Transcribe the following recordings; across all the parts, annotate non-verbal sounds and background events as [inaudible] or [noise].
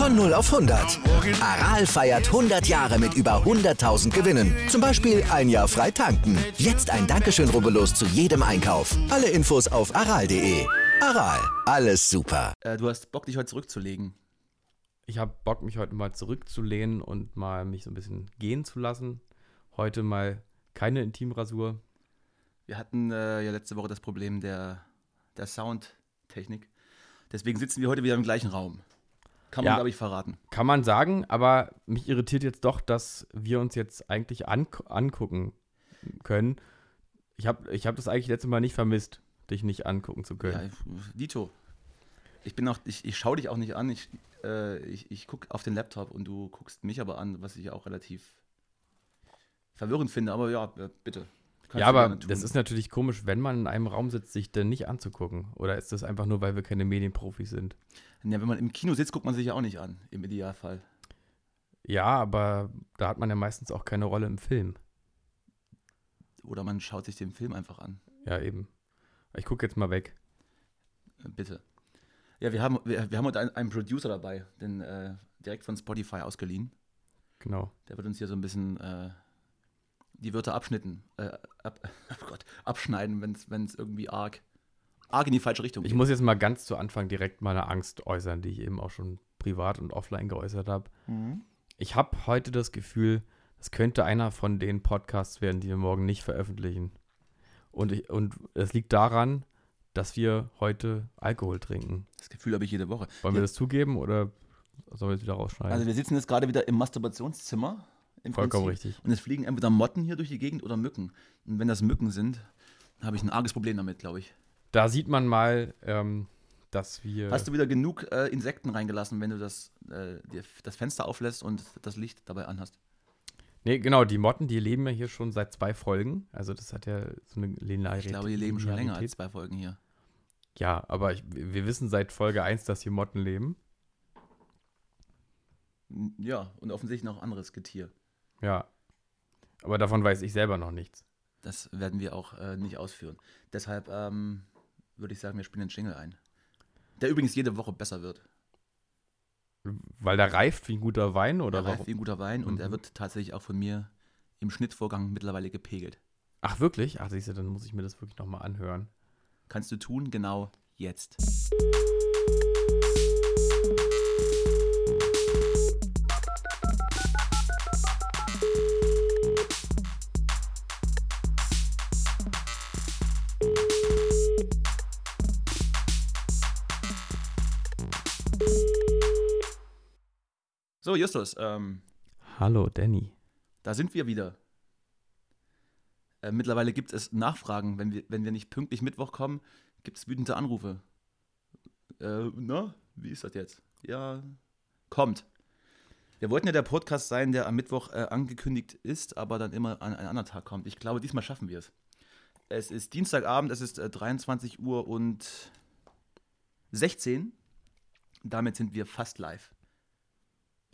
Von 0 auf 100. Aral feiert 100 Jahre mit über 100.000 Gewinnen. Zum Beispiel ein Jahr frei tanken. Jetzt ein Dankeschön, rubbellos zu jedem Einkauf. Alle Infos auf aral.de. Aral, alles super. Äh, du hast Bock, dich heute zurückzulegen. Ich habe Bock, mich heute mal zurückzulehnen und mal mich so ein bisschen gehen zu lassen. Heute mal keine Intimrasur. Wir hatten äh, ja letzte Woche das Problem der, der Soundtechnik. Deswegen sitzen wir heute wieder im gleichen Raum. Kann man, Ja. glaube ich, verraten. Kann man sagen, aber mich irritiert jetzt doch, dass wir uns jetzt eigentlich an, angucken können. Ich habe ich hab das eigentlich letztes Mal nicht vermisst, dich nicht angucken zu Ja, können. ich- Dito. Ich bin auch, ich, ich schaue dich auch nicht an. Ich, äh, ich, ich gucke auf den Laptop und du guckst mich aber an, was ich auch relativ verwirrend finde. Aber ja, äh, bitte. Ja, aber das ist natürlich komisch, wenn man in einem Raum sitzt, sich denn nicht anzugucken. Oder ist das einfach nur, weil wir keine Medienprofis sind? Ja, wenn man im Kino sitzt, guckt man sich ja auch nicht an, im Idealfall. Ja, aber da hat man ja meistens auch keine Rolle im Film. Oder man schaut sich den Film einfach an. Ja, eben. Ich gucke jetzt mal weg. Äh, Bitte. Ja, wir haben, wir, wir haben heute einen, einen Producer dabei, den äh, direkt von Spotify ausgeliehen. Genau. Der wird uns hier so ein bisschen äh, die Wörter abschnitten, äh, ab, [laughs] oh Gott, abschneiden, wenn es irgendwie arg, arg in die falsche Richtung Ich geht. muss jetzt mal ganz zu Anfang direkt meine Angst äußern, die ich eben auch schon privat und offline geäußert habe. Mhm. Ich habe heute das Gefühl, es könnte einer von den Podcasts werden, die wir morgen nicht veröffentlichen. Und, ich, und es liegt daran, dass wir heute Alkohol trinken. Das Gefühl habe ich jede Woche. Wollen wir Ja. das zugeben oder sollen wir es wieder rausschneiden? Also wir sitzen jetzt gerade wieder im Masturbationszimmer. Im Vollkommen Prinzip. richtig. Und es fliegen entweder Motten hier durch die Gegend oder Mücken. Und wenn das Mücken sind, habe ich ein arges Problem damit, glaube ich. Da sieht man mal, ähm, dass wir. Hast du wieder genug äh, Insekten reingelassen, wenn du das, äh, das Fenster auflässt und das Licht dabei anhast? nee, genau, die Motten, die leben ja hier schon seit zwei Folgen. Also das hat ja so eine Linearität. Ich glaube, die leben schon länger als zwei Folgen hier. Ja, aber ich, wir wissen seit Folge 1, dass hier Motten leben. Ja, und offensichtlich noch anderes Getier. Ja. Aber davon weiß ich selber noch nichts. Das werden wir auch äh, nicht ausführen. Deshalb ähm, würde ich sagen, wir spielen den Jingle ein. Der übrigens jede Woche besser wird. Weil der reift wie ein guter Wein oder Er reift warum? wie ein guter Wein und er Mhm. wird tatsächlich auch von mir im Schnittvorgang mittlerweile gepegelt. Ach, wirklich? Ach, siehst du, dann muss ich mir das wirklich nochmal anhören. Kannst du tun, genau jetzt. So, Justus, ähm, Hallo, Danny. da sind wir wieder. Äh, mittlerweile gibt es Nachfragen. Wenn wir, wenn wir nicht pünktlich Mittwoch kommen, gibt es wütende Anrufe. Äh, na, wie ist das jetzt? Ja, kommt. Wir wollten ja der Podcast sein, der am Mittwoch äh, angekündigt ist, aber dann immer an einen anderen Tag kommt. Ich glaube, diesmal schaffen wir es. Es ist Dienstagabend, es ist äh, 23 Uhr und 16. Damit sind wir fast live.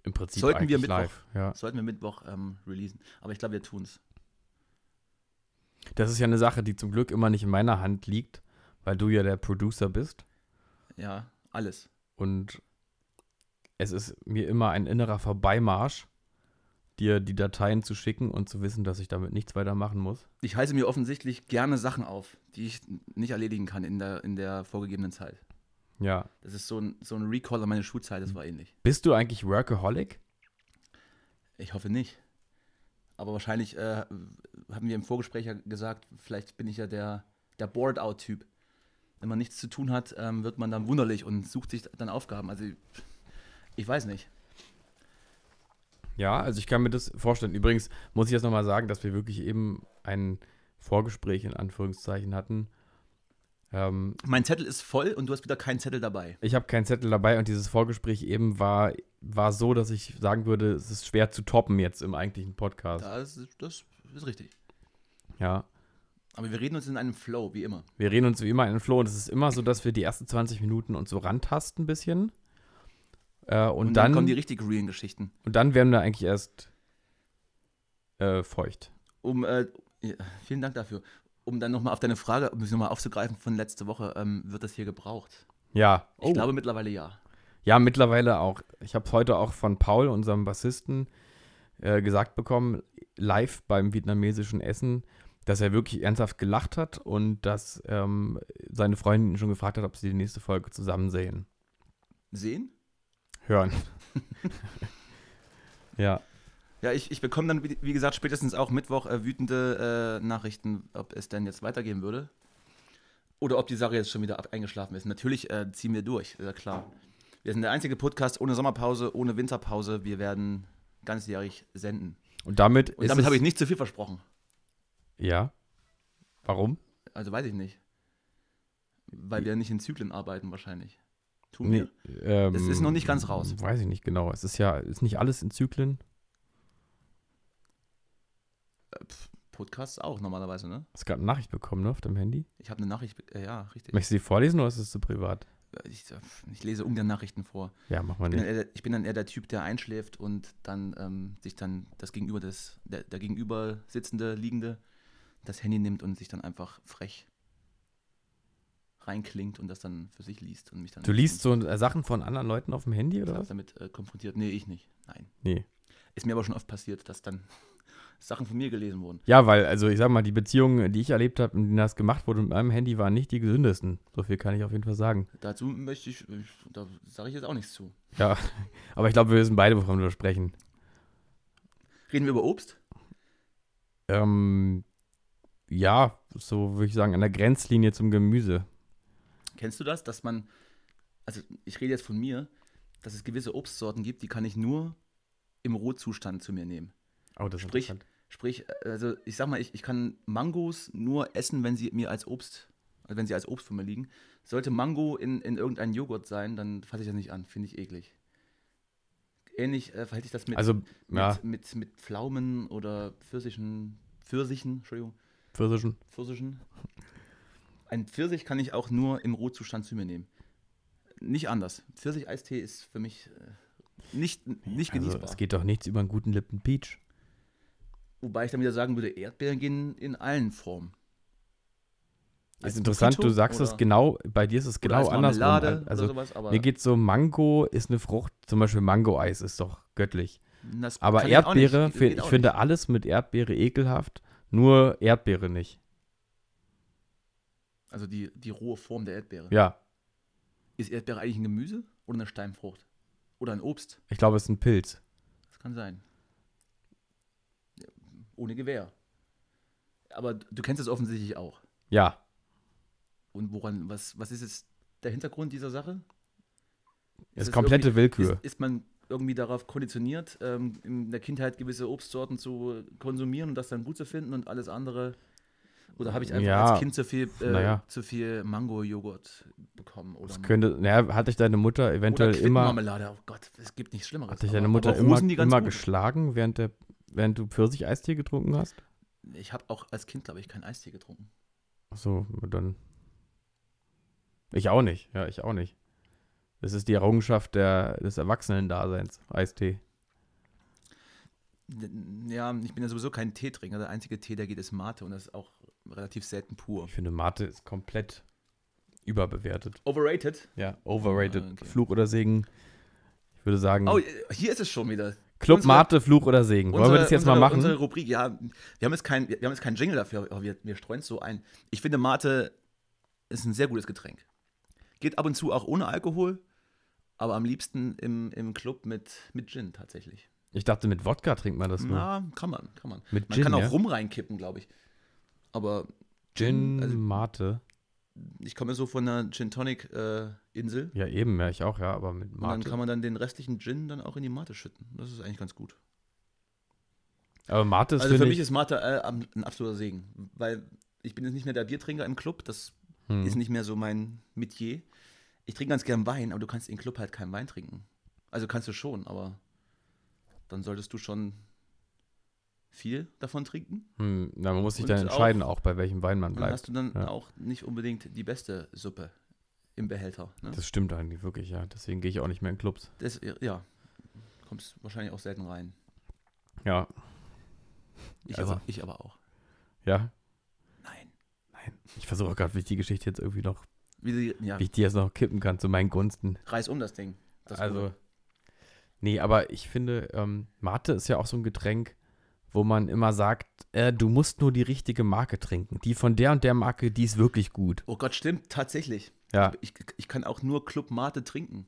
Im Prinzip Sollten wir Mittwoch- live. Ja. Sollten wir Mittwoch ähm, releasen. Aber ich glaube, wir tun es. Das ist ja eine Sache, die zum Glück immer nicht in meiner Hand liegt, weil du ja der Producer bist. Ja, alles. Und es ist mir immer ein innerer Vorbeimarsch, dir die Dateien zu schicken und zu wissen, dass ich damit nichts weiter machen muss. Ich heiße mir offensichtlich gerne Sachen auf, die ich nicht erledigen kann in der, in der vorgegebenen Zeit. Ja. Das ist so ein, so ein Recall an meine Schulzeit, das war ähnlich. Bist du eigentlich Workaholic? Ich hoffe nicht. Aber wahrscheinlich äh, haben wir im Vorgespräch ja gesagt, vielleicht bin ich ja der, der Bored-Out-Typ. Wenn man nichts zu tun hat, ähm, wird man dann wunderlich und sucht sich dann Aufgaben. Also ich weiß nicht. Ja, also ich kann mir das vorstellen. Übrigens muss ich jetzt nochmal sagen, dass wir wirklich eben ein Vorgespräch in Anführungszeichen hatten. Ähm, Mein Zettel ist voll und du hast wieder keinen Zettel dabei. ich habe keinen Zettel dabei und dieses Vorgespräch eben war, war so, dass ich sagen würde, es ist schwer zu toppen jetzt im eigentlichen Podcast. Das ist, das ist richtig. Ja. Aber wir reden uns in einem Flow, wie immer. Wir reden uns wie immer in den Flow und es ist immer so, dass wir die ersten 20 Minuten uns so rantasten ein bisschen. Äh, und, Und, dann, dann kommen die richtig realen Geschichten. und dann werden wir eigentlich erst äh, feucht. Um, äh, vielen Dank dafür. Um dann nochmal auf deine Frage, um es nochmal aufzugreifen von letzte Woche, ähm, wird das hier gebraucht? Ja. Ich glaube mittlerweile ja. Ja, mittlerweile auch. Ich habe heute auch von Paul, unserem Bassisten, äh, gesagt bekommen, live beim vietnamesischen Essen, dass er wirklich ernsthaft gelacht hat und dass ähm, seine Freundin ihn schon gefragt hat, ob sie die nächste Folge zusammen sehen. Sehen? Hören. [laughs] ja. Ja, ich, ich bekomme dann, wie, gesagt, spätestens auch Mittwoch äh, wütende äh, Nachrichten, ob es denn jetzt weitergehen würde. Oder ob die Sache jetzt schon wieder ab- eingeschlafen ist. Natürlich äh, ziehen wir durch, ist ja klar. Wir sind der einzige Podcast ohne Sommerpause, ohne Winterpause. Wir werden ganzjährig senden. Und damit Und damit habe ich nicht zu viel versprochen. Ja. Warum? Also weiß ich nicht. Weil wir nicht in Zyklen arbeiten wahrscheinlich. Tun Nee, wir. ähm, Es ist noch nicht ganz raus. Weiß ich nicht genau. Es ist ja, ist nicht alles in Zyklen. Podcasts auch normalerweise, ne? Hast gerade eine Nachricht bekommen, ne, auf deinem Handy? Ich habe eine Nachricht, äh, ja, richtig. Möchtest du die vorlesen oder ist es zu privat? Ich, ich lese ungern Nachrichten vor. Ja, mach mal Ich nicht. eher, der- ich bin dann eher der Typ, der einschläft und dann ähm, sich dann das Gegenüber des, der, der gegenüber sitzende, liegende, das Handy nimmt und sich dann einfach frech reinklingt und das dann für sich liest und mich dann Du liest so äh, Sachen von anderen Leuten auf dem Handy oder was? damit äh, konfrontiert. Nee, ich nicht. Nein. Nee. Ist mir aber schon oft passiert, dass dann Sachen von mir gelesen wurden. Ja, weil, also ich sag mal, die Beziehungen, die ich erlebt habe, in denen das gemacht wurde mit meinem Handy, waren nicht die gesündesten. So viel kann ich auf jeden Fall sagen. Dazu möchte ich, da sage ich jetzt auch nichts zu. Ja, [laughs] aber ich glaube, wir wissen beide, wovon wir sprechen. Reden wir über Obst? Ähm, ja, so würde ich sagen, an der Grenzlinie zum Gemüse. Kennst du das, dass man, also ich rede jetzt von mir, dass es gewisse Obstsorten gibt, die kann ich nur im Rohzustand zu mir nehmen. Oh, das ist Sprich, sprich, also ich sag mal, ich, ich kann Mangos nur essen, wenn sie mir als Obst, also wenn sie als Obst vor mir liegen. Sollte Mango in, in irgendeinem Joghurt sein, dann fasse ich das nicht an, finde ich eklig. Ähnlich äh, verhält sich das mit, Also, ja, mit, mit, mit Pflaumen oder Pfirsichen, Pfirsichen, Entschuldigung, Pfirsichen. Pfirsichen. Ein Pfirsich kann ich auch nur im Rohzustand zu mir nehmen. Nicht anders. Pfirsich-Eistee ist für mich äh, nicht, nicht Also, genießbar. es geht doch nichts über einen guten Lippen Peach. Wobei ich dann wieder sagen würde, Erdbeeren gehen in allen Formen. Als ist interessant, du Mojito sagst es genau, bei dir ist es genau. Marmelade Also, sowas, mir geht so, Mango ist eine Frucht, zum Beispiel Mango-Eis ist doch göttlich. das Aber ich. Erdbeere, ich auch finde nicht. alles mit Erdbeere ekelhaft, nur Erdbeere nicht. Also die, die rohe Form der Erdbeere. Ja, Ist Erdbeere eigentlich ein Gemüse oder eine Steinfrucht? Oder ein Obst? ich glaube, es ist ein Pilz. Das kann sein. Ohne Gewehr. Aber du kennst es offensichtlich auch. Ja, Und woran, was, was ist jetzt der Hintergrund dieser Sache? ist es komplette Willkür. Ist, ist man irgendwie darauf konditioniert, ähm, in der Kindheit gewisse Obstsorten zu konsumieren und das dann gut zu finden und alles andere? Oder habe ich einfach Ja, als Kind zu viel, äh, naja. zu viel Mango-Joghurt bekommen? Oder, Das könnte, naja, hatte ich deine Mutter eventuell oder immer, Quittenmarmelade. Oh Gott, es gibt nichts Schlimmeres. hat dich Aber- deine Mutter immer, immer gut. geschlagen, während, der, während du Pfirsich-Eistee getrunken hast? Ich habe auch als Kind, glaube ich, keinen Eistee getrunken. Achso, dann. Ich auch nicht, ja, ich auch nicht. Das ist die Errungenschaft der, des Erwachsenen-Daseins, Eistee. Ja, ich bin ja sowieso kein Teetrinker. Der einzige Tee, der geht, ist Mate und das ist auch relativ selten pur. Ich finde, Mate ist komplett überbewertet. Overrated? Ja, overrated. Ah, okay. Fluch oder Segen. Ich würde sagen, Oh, hier ist es schon wieder. Club unsere- Mate, Fluch oder Segen. Wollen wir das jetzt unsere, mal machen? Unsere Rubrik, ja. Wir haben jetzt kein, wir haben jetzt keinen Jingle dafür, aber wir, wir streuen es so ein. Ich finde, Mate ist ein sehr gutes Getränk. Geht ab und zu auch ohne Alkohol, aber am liebsten im, im Club mit, mit Gin tatsächlich. Ich dachte, mit Wodka trinkt man das nur. Na, kann man, kann man. Mit Man Gin, kann auch ja? Rum reinkippen, glaube ich. Aber Gin, also Mate. ich komme so von einer Gin Tonic äh, Insel Ja, eben, ja, ich auch, ja, aber mit und dann Mate. kann man dann den restlichen Gin dann auch in die Mate schütten. Das ist eigentlich ganz gut. aber Mate ist, also für mich ich, ist Mate äh, ein absoluter Segen, weil ich bin jetzt nicht mehr der Biertrinker im Club, das hm. ist nicht mehr so mein Metier. Ich trinke ganz gern Wein, aber du kannst im Club halt keinen Wein trinken. Also kannst du schon, aber dann solltest du schon viel davon trinken. hm, na, man muss sich dann entscheiden, auch- auch, bei welchem Wein man Und dann bleibt. hast du dann Ja. auch nicht unbedingt die beste Suppe im Behälter. Ne? Das stimmt eigentlich wirklich, ja. Deswegen gehe ich auch nicht mehr in Clubs. Das, ja, kommst wahrscheinlich auch selten rein. Ja, Ich, Also- aber, ich aber auch. ja. Nein. Nein. Ich versuche gerade, wie ich die Geschichte jetzt irgendwie noch, Wie sie, ja, wie ich die jetzt noch kippen kann zu meinen Gunsten. reiß um das Ding. Das also, Gute. nee, aber ich finde, ähm, Mate ist ja auch so ein Getränk, wo man immer sagt, äh, du musst nur die richtige Marke trinken. Die von der und der Marke, die ist wirklich gut. Oh Gott, stimmt, tatsächlich. Ja, Ich, ich kann auch nur Club Mate trinken.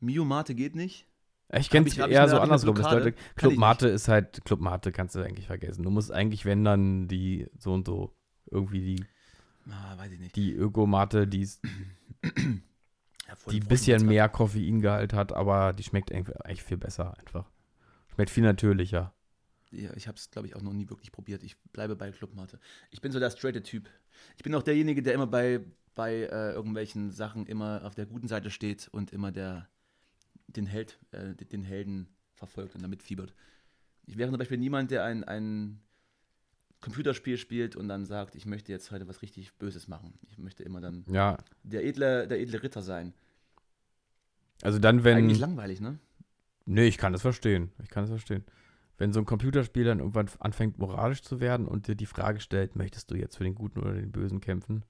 Mio Mate geht nicht. ich kenne es eher so andersrum. Leute, Club Mate ist halt, Club Mate kannst du eigentlich vergessen. Du musst eigentlich, wenn dann die so und so, irgendwie die, Ah, weiß ich nicht. die Öko-Mate, die, ist- [clears throat] Ja, die voll bisschen mehr Koffeingehalt hat, aber die schmeckt eigentlich eigentlich viel besser einfach. Schmeckt viel natürlicher. Ja, ich habe es, glaube ich, auch noch nie wirklich probiert. Ich bleibe bei Club Mate. Ich bin so der straighte Typ. Ich bin auch derjenige, der immer bei, bei äh, irgendwelchen Sachen immer auf der guten Seite steht und immer der den Held, äh, den Helden verfolgt und damit fiebert. Ich wäre zum Beispiel niemand, der ein, ein Computerspiel spielt und dann sagt, ich möchte jetzt heute was richtig Böses machen. Ich möchte immer dann Ja, der edle, der edle Ritter sein. also dann, wenn. Eigentlich langweilig, ne? Nee, ich kann das verstehen. Ich kann das verstehen. Wenn so ein Computerspiel dann irgendwann anfängt, moralisch zu werden und dir die Frage stellt, möchtest du jetzt für den Guten oder den Bösen kämpfen?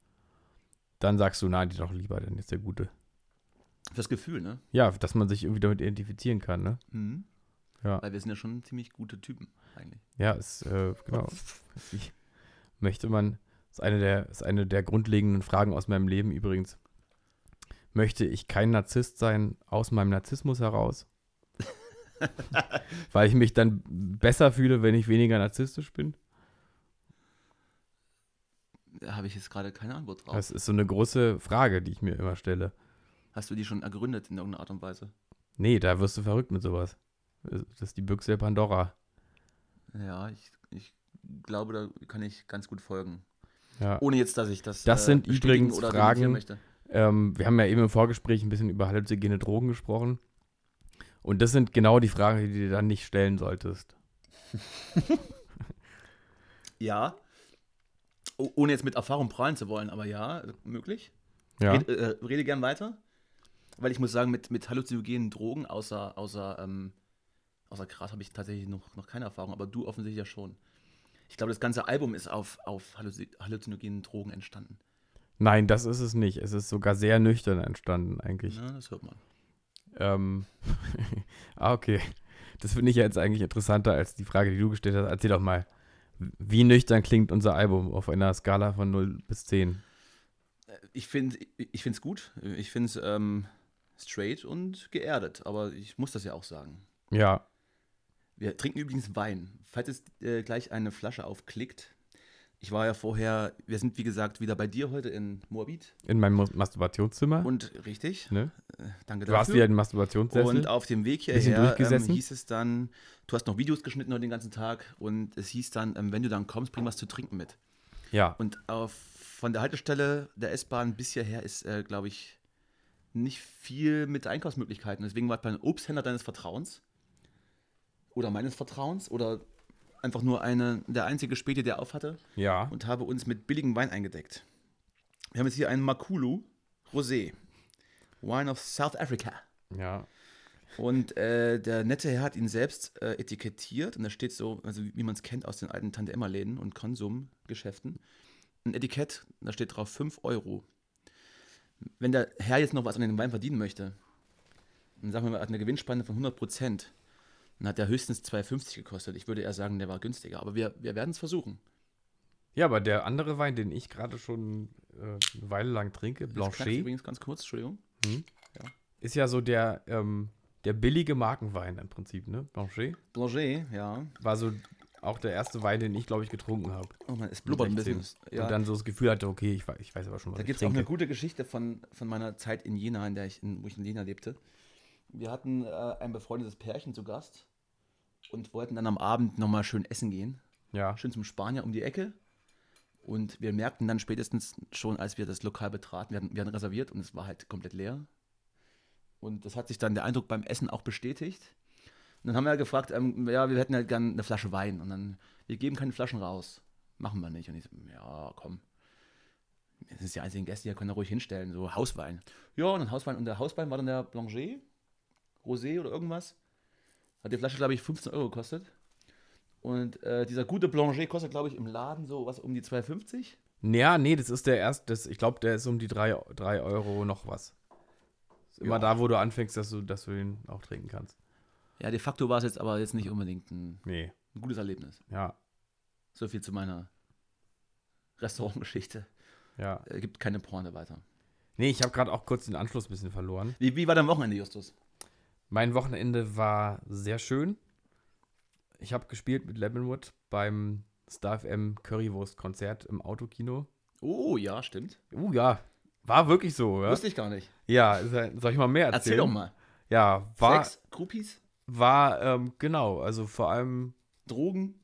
Dann sagst du, nein, die doch lieber, denn jetzt der Gute. Fürs Gefühl, ne? Ja, dass man sich irgendwie damit identifizieren kann, ne? Mhm. Ja. Weil wir sind ja schon ziemlich gute Typen, eigentlich. Ja, ist, äh, genau. [laughs] Wie möchte man, ist eine, der, ist eine der grundlegenden Fragen aus meinem Leben übrigens. Möchte ich kein Narzisst sein aus meinem Narzissmus heraus? [laughs] Weil ich mich dann besser fühle, wenn ich weniger narzisstisch bin? Da habe ich jetzt gerade keine Antwort drauf. Das ist so eine große Frage, die ich mir immer stelle. Hast du die schon ergründet in irgendeiner Art und Weise? Nee, da wirst du verrückt mit sowas. Das ist die Büchse der Pandora. Ja, ich, ich glaube, da kann ich ganz gut folgen. Ja. Ohne jetzt, dass ich das. Das sind bestätigen übrigens Fragen-. Ähm, wir haben ja eben im Vorgespräch ein bisschen über halluzinogene Drogen gesprochen. Und das sind genau die Fragen, die du dann nicht stellen solltest. [laughs] Ja. Oh, ohne jetzt mit Erfahrung prahlen zu wollen, aber ja, möglich. Ja. Red, äh, rede gern weiter. Weil ich muss sagen, mit, mit halluzinogenen Drogen, außer, außer, ähm, außer Gras, habe ich tatsächlich noch, noch keine Erfahrung, aber du offensichtlich ja schon. Ich glaube, das ganze Album ist auf, auf halluzi- halluzinogenen Drogen entstanden. Nein, das ist es nicht. Es ist sogar sehr nüchtern entstanden, eigentlich. Ja, das hört man. Ähm, [laughs] ah, okay. Das finde ich ja jetzt eigentlich interessanter als die Frage, die du gestellt hast. Erzähl doch mal, wie nüchtern klingt unser Album auf einer Skala von 0 bis 10? Ich finde ich es gut. Ich finde es ähm, straight und geerdet, aber ich muss das ja auch sagen. Ja, Wir trinken übrigens Wein. Falls es äh, gleich eine Flasche aufklickt. Ich war ja vorher, wir sind wie gesagt wieder bei dir heute in Moabit. in meinem Mas- Masturbationszimmer. Und richtig, ne? äh, danke Du hast dafür. wieder den Masturbationssessel. Und auf dem Weg hierher ähm, hieß es dann, du hast noch Videos geschnitten heute den ganzen Tag und es hieß dann, ähm, wenn du dann kommst, bring was zu trinken mit. ja, Und auf, von der Haltestelle der S-Bahn bis hierher ist, äh, glaube ich, nicht viel mit Einkaufsmöglichkeiten. Deswegen war ich beim Obsthändler deines Vertrauens oder meines Vertrauens oder einfach nur eine, der einzige Späti, der auf hatte ja. und habe uns mit billigem Wein eingedeckt. Wir haben jetzt hier einen Makulu Rosé. Wine of South Africa. Ja. Und äh, der nette Herr hat ihn selbst äh, etikettiert und da steht so, also wie, wie man es kennt aus den alten Tante-Emma-Läden und Konsumgeschäften, ein Etikett, da steht drauf 5 Euro. Wenn der Herr jetzt noch was an dem Wein verdienen möchte, dann sagen wir mal, er hat eine Gewinnspanne von 100 Prozent, dann hat der höchstens 2,50 gekostet. Ich würde eher sagen, der war günstiger, aber wir, wir werden es versuchen. Ja, aber der andere Wein, den ich gerade schon äh, eine Weile lang trinke, Das knackst Blanchet, übrigens ganz kurz, Entschuldigung. ist ja so der, ähm, der billige Markenwein im Prinzip, ne? Blanchet. Blanchet, ja. War so auch der erste Wein, den ich, glaube ich, getrunken habe. Oh man, es blubbert ein 16. bisschen. Ja. Und dann so das Gefühl hatte, okay, ich, ich weiß aber schon, was Da ich gibt es auch eine gute Geschichte von, von meiner Zeit in Jena, in der ich in, wo ich in Jena lebte. Wir hatten äh, ein befreundetes Pärchen zu Gast und wollten dann am Abend nochmal schön essen gehen. ja. Schön zum Spanier um die Ecke. Und wir merkten dann spätestens schon, als wir das Lokal betraten, wir hatten, wir hatten reserviert und es war halt komplett leer. Und das hat sich dann der Eindruck beim Essen auch bestätigt. Und dann haben wir gefragt, ähm, ja, wir hätten halt gern eine Flasche Wein. Und dann, wir geben keine Flaschen raus. Machen wir nicht. Und ich so, ja, komm. Das ist die einzigen Gäste, die können da ruhig hinstellen, so Hauswein. Ja, und dann Hauswein. Und der Hauswein war dann der Blanchet, Rosé oder irgendwas. Hat die Flasche, glaube ich, 15 Euro gekostet. Und äh, dieser gute Blanchet kostet, glaube ich, im Laden so was um die 2,50. Ja, nee, das ist der erste, das, ich glaube, der ist um die 3 Euro noch was. immer Ja. da, wo du anfängst, dass du, dass du ihn auch trinken kannst. Ja, de facto war es jetzt aber jetzt nicht unbedingt ein, Nee, ein gutes Erlebnis. ja, So viel zu meiner Restaurantgeschichte. ja. Äh, gibt keine Pointe weiter. Nee, ich habe gerade auch kurz den Anschluss ein bisschen verloren. Wie, wie war dein Wochenende, Justus? Mein Wochenende war sehr schön. Ich habe gespielt mit Lemonwood beim Star FM Currywurst-Konzert im Autokino. Oh, ja, stimmt. Uh, ja, war wirklich so, ja. Wusste ich gar nicht. Ja, soll ich mal mehr erzählen? Erzähl doch mal. Ja, war, Sex, Groupies, war ähm, genau, also vor allem, Drogen,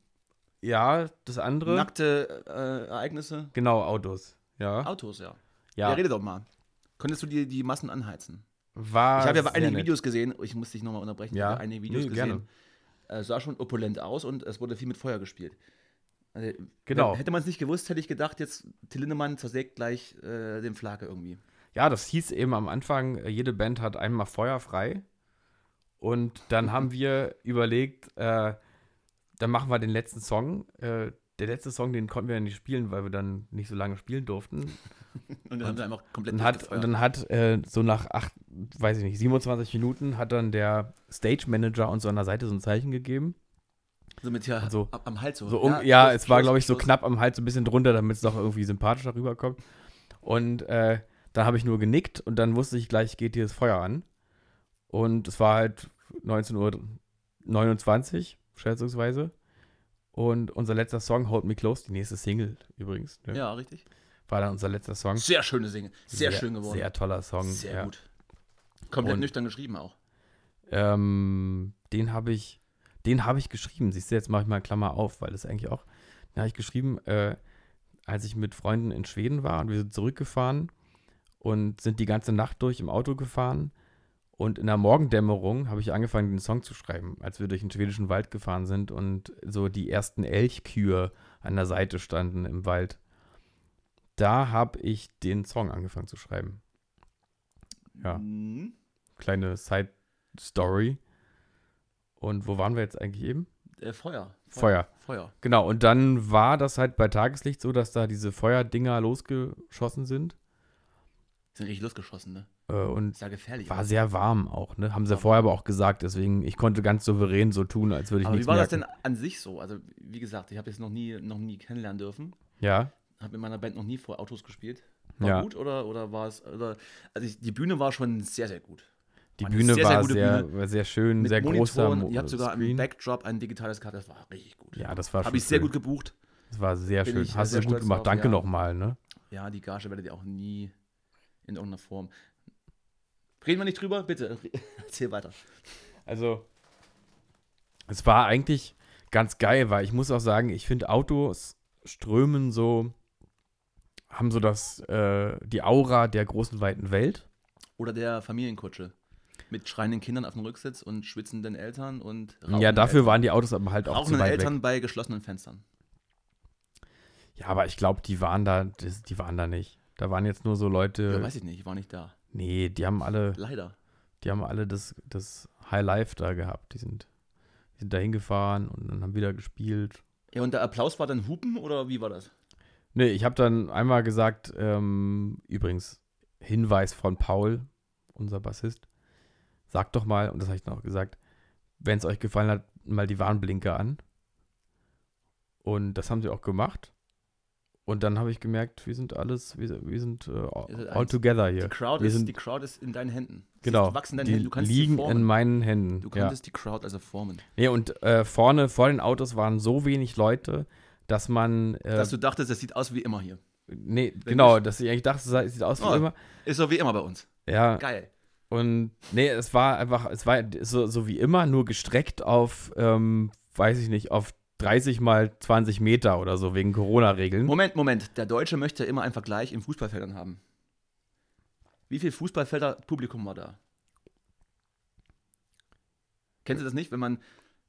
ja, das andere, nackte äh, Ereignisse, genau, Autos, ja. Autos, ja. Ja, Ja, rede doch mal. Konntest du dir die Massen anheizen? War ich habe ja einige nett. Videos gesehen, ich muss dich nochmal unterbrechen, Ja. ich habe einige Videos Nee, gesehen. Äh, sah schon opulent aus und es wurde viel mit Feuer gespielt. Also, Genau. Hätte man es nicht gewusst, hätte ich gedacht, jetzt Till Lindemann zersägt gleich äh, den Flake irgendwie. Ja, das hieß eben am Anfang, äh, jede Band hat einmal Feuer frei. Und dann [laughs] haben wir überlegt, äh, dann machen wir den letzten Song. Äh, der letzte Song, den konnten wir ja nicht spielen, weil wir dann nicht so lange spielen durften. [laughs] Und dann haben sie einfach komplett Und hat, und dann hat äh, so nach acht, weiß ich nicht, 27 Minuten hat dann der Stage Manager uns so an der Seite so ein Zeichen gegeben. so mit hier so- ab, am Hals so. So um, ja, Schluss, es war, glaube ich, so knapp am Hals, so ein bisschen drunter, damit es doch irgendwie sympathischer rüberkommt. Und äh, dann habe ich nur genickt und dann wusste ich gleich, geht hier das Feuer an. Und es war halt 19.29 Uhr, schätzungsweise. Und unser letzter Song, Hold Me Close, die nächste Single übrigens, ne, Ja, richtig. war dann unser letzter Song. Sehr schöne Single. Sehr, schön geworden. Sehr toller Song. Sehr ja. gut. Komplett Und- nüchtern geschrieben auch. Ähm, den habe ich, den habe ich geschrieben. Siehst du, jetzt mache ich mal Klammer auf, weil das eigentlich auch, den habe ich geschrieben, äh, als ich mit Freunden in Schweden war und wir sind zurückgefahren und sind die ganze Nacht durch im Auto gefahren. Und in der Morgendämmerung habe ich angefangen, den Song zu schreiben, als wir durch den schwedischen Wald gefahren sind und so die ersten Elchkühe an der Seite standen im Wald. Da habe ich den Song angefangen zu schreiben. Ja. Mhm. Kleine Side-Story. Und wo waren wir jetzt eigentlich eben? Äh, Feuer. Feuer. Feuer. Genau, und dann war das halt bei Tageslicht so, dass da diese Feuerdinger losgeschossen sind. Sind richtig losgeschossen, ne? Äh, und ja gefährlich. war sehr warm auch, ne? Haben sie War vorher aber auch gesagt, deswegen, ich konnte ganz souverän so tun, als würde ich aber wie nichts war das merken. denn an sich so? Also, wie gesagt, ich habe jetzt noch nie, noch nie kennenlernen dürfen. Ja, Habe in meiner Band noch nie vor Autos gespielt. War Ja. gut oder, oder war es. Oder, also ich, die Bühne war schon sehr, sehr gut. die War Bühne sehr, sehr war gute sehr, Bühne. war sehr schön, Mit sehr großer Monitoren. Mo Ihr habt sogar Screen. im Backdrop ein digitales Karte. Das war richtig gut. Ja, das war Habe ich sehr schön. gut gebucht. Das war sehr Bin schön. Hast sehr du gut gemacht. drauf, Danke ja. nochmal, ne? Ja, die Gage werdet ihr auch nie in irgendeiner Form. Reden wir nicht drüber? Bitte, [laughs] erzähl weiter. Also, es war eigentlich ganz geil, weil ich muss auch sagen, ich finde Autos strömen so, haben so das, äh, die Aura der großen, weiten Welt. Oder der Familienkutsche. Mit schreienden Kindern auf dem Rücksitz und schwitzenden Eltern und ja, rauchenden dafür Eltern. waren die Autos aber halt auch zu Rauchende weit Eltern weg. bei geschlossenen Fenstern. Ja, aber ich glaube, die waren da, die waren da nicht. Da waren jetzt nur so Ja, Leute, weiß ich nicht, ich war nicht da. Nee, die haben alle, Leider. die haben alle das, das High Life da gehabt. Die sind, die sind da hingefahren und dann haben wieder gespielt. Ja, und der Applaus war dann Hupen oder wie war das? Nee, ich habe dann einmal gesagt, ähm, übrigens, Hinweis von Paul, unser Bassist, sagt doch mal, und das habe ich dann auch gesagt, wenn es euch gefallen hat, mal die Warnblinker an. Und das haben sie auch gemacht. Und dann habe ich gemerkt, wir sind alles, wir, wir sind seid all together Die hier. Crowd, wir ist, sind- die Crowd ist in deinen Händen. Sie Genau, wachsen in deinen die Händen. Du kannst liegen in meinen Händen. Du ja. konntest die Crowd also formen. Nee, und äh, vorne vor den Autos waren so wenig Leute, dass man, äh, Dass du dachtest, das sieht aus wie immer hier. nee, genau, dass ich eigentlich dachte, es es sieht aus wie Oh. immer. Ist so wie immer bei uns. Ja, Geil. Und nee, es war einfach, es war so, so wie immer, nur gestreckt auf, ähm, weiß ich nicht, auf 30 mal 20 Meter oder so wegen Corona-Regeln. Moment, Moment. Der Deutsche möchte immer einen Vergleich in Fußballfeldern haben. Wie viel Fußballfelder Publikum war da? Kennst du das nicht, wenn man,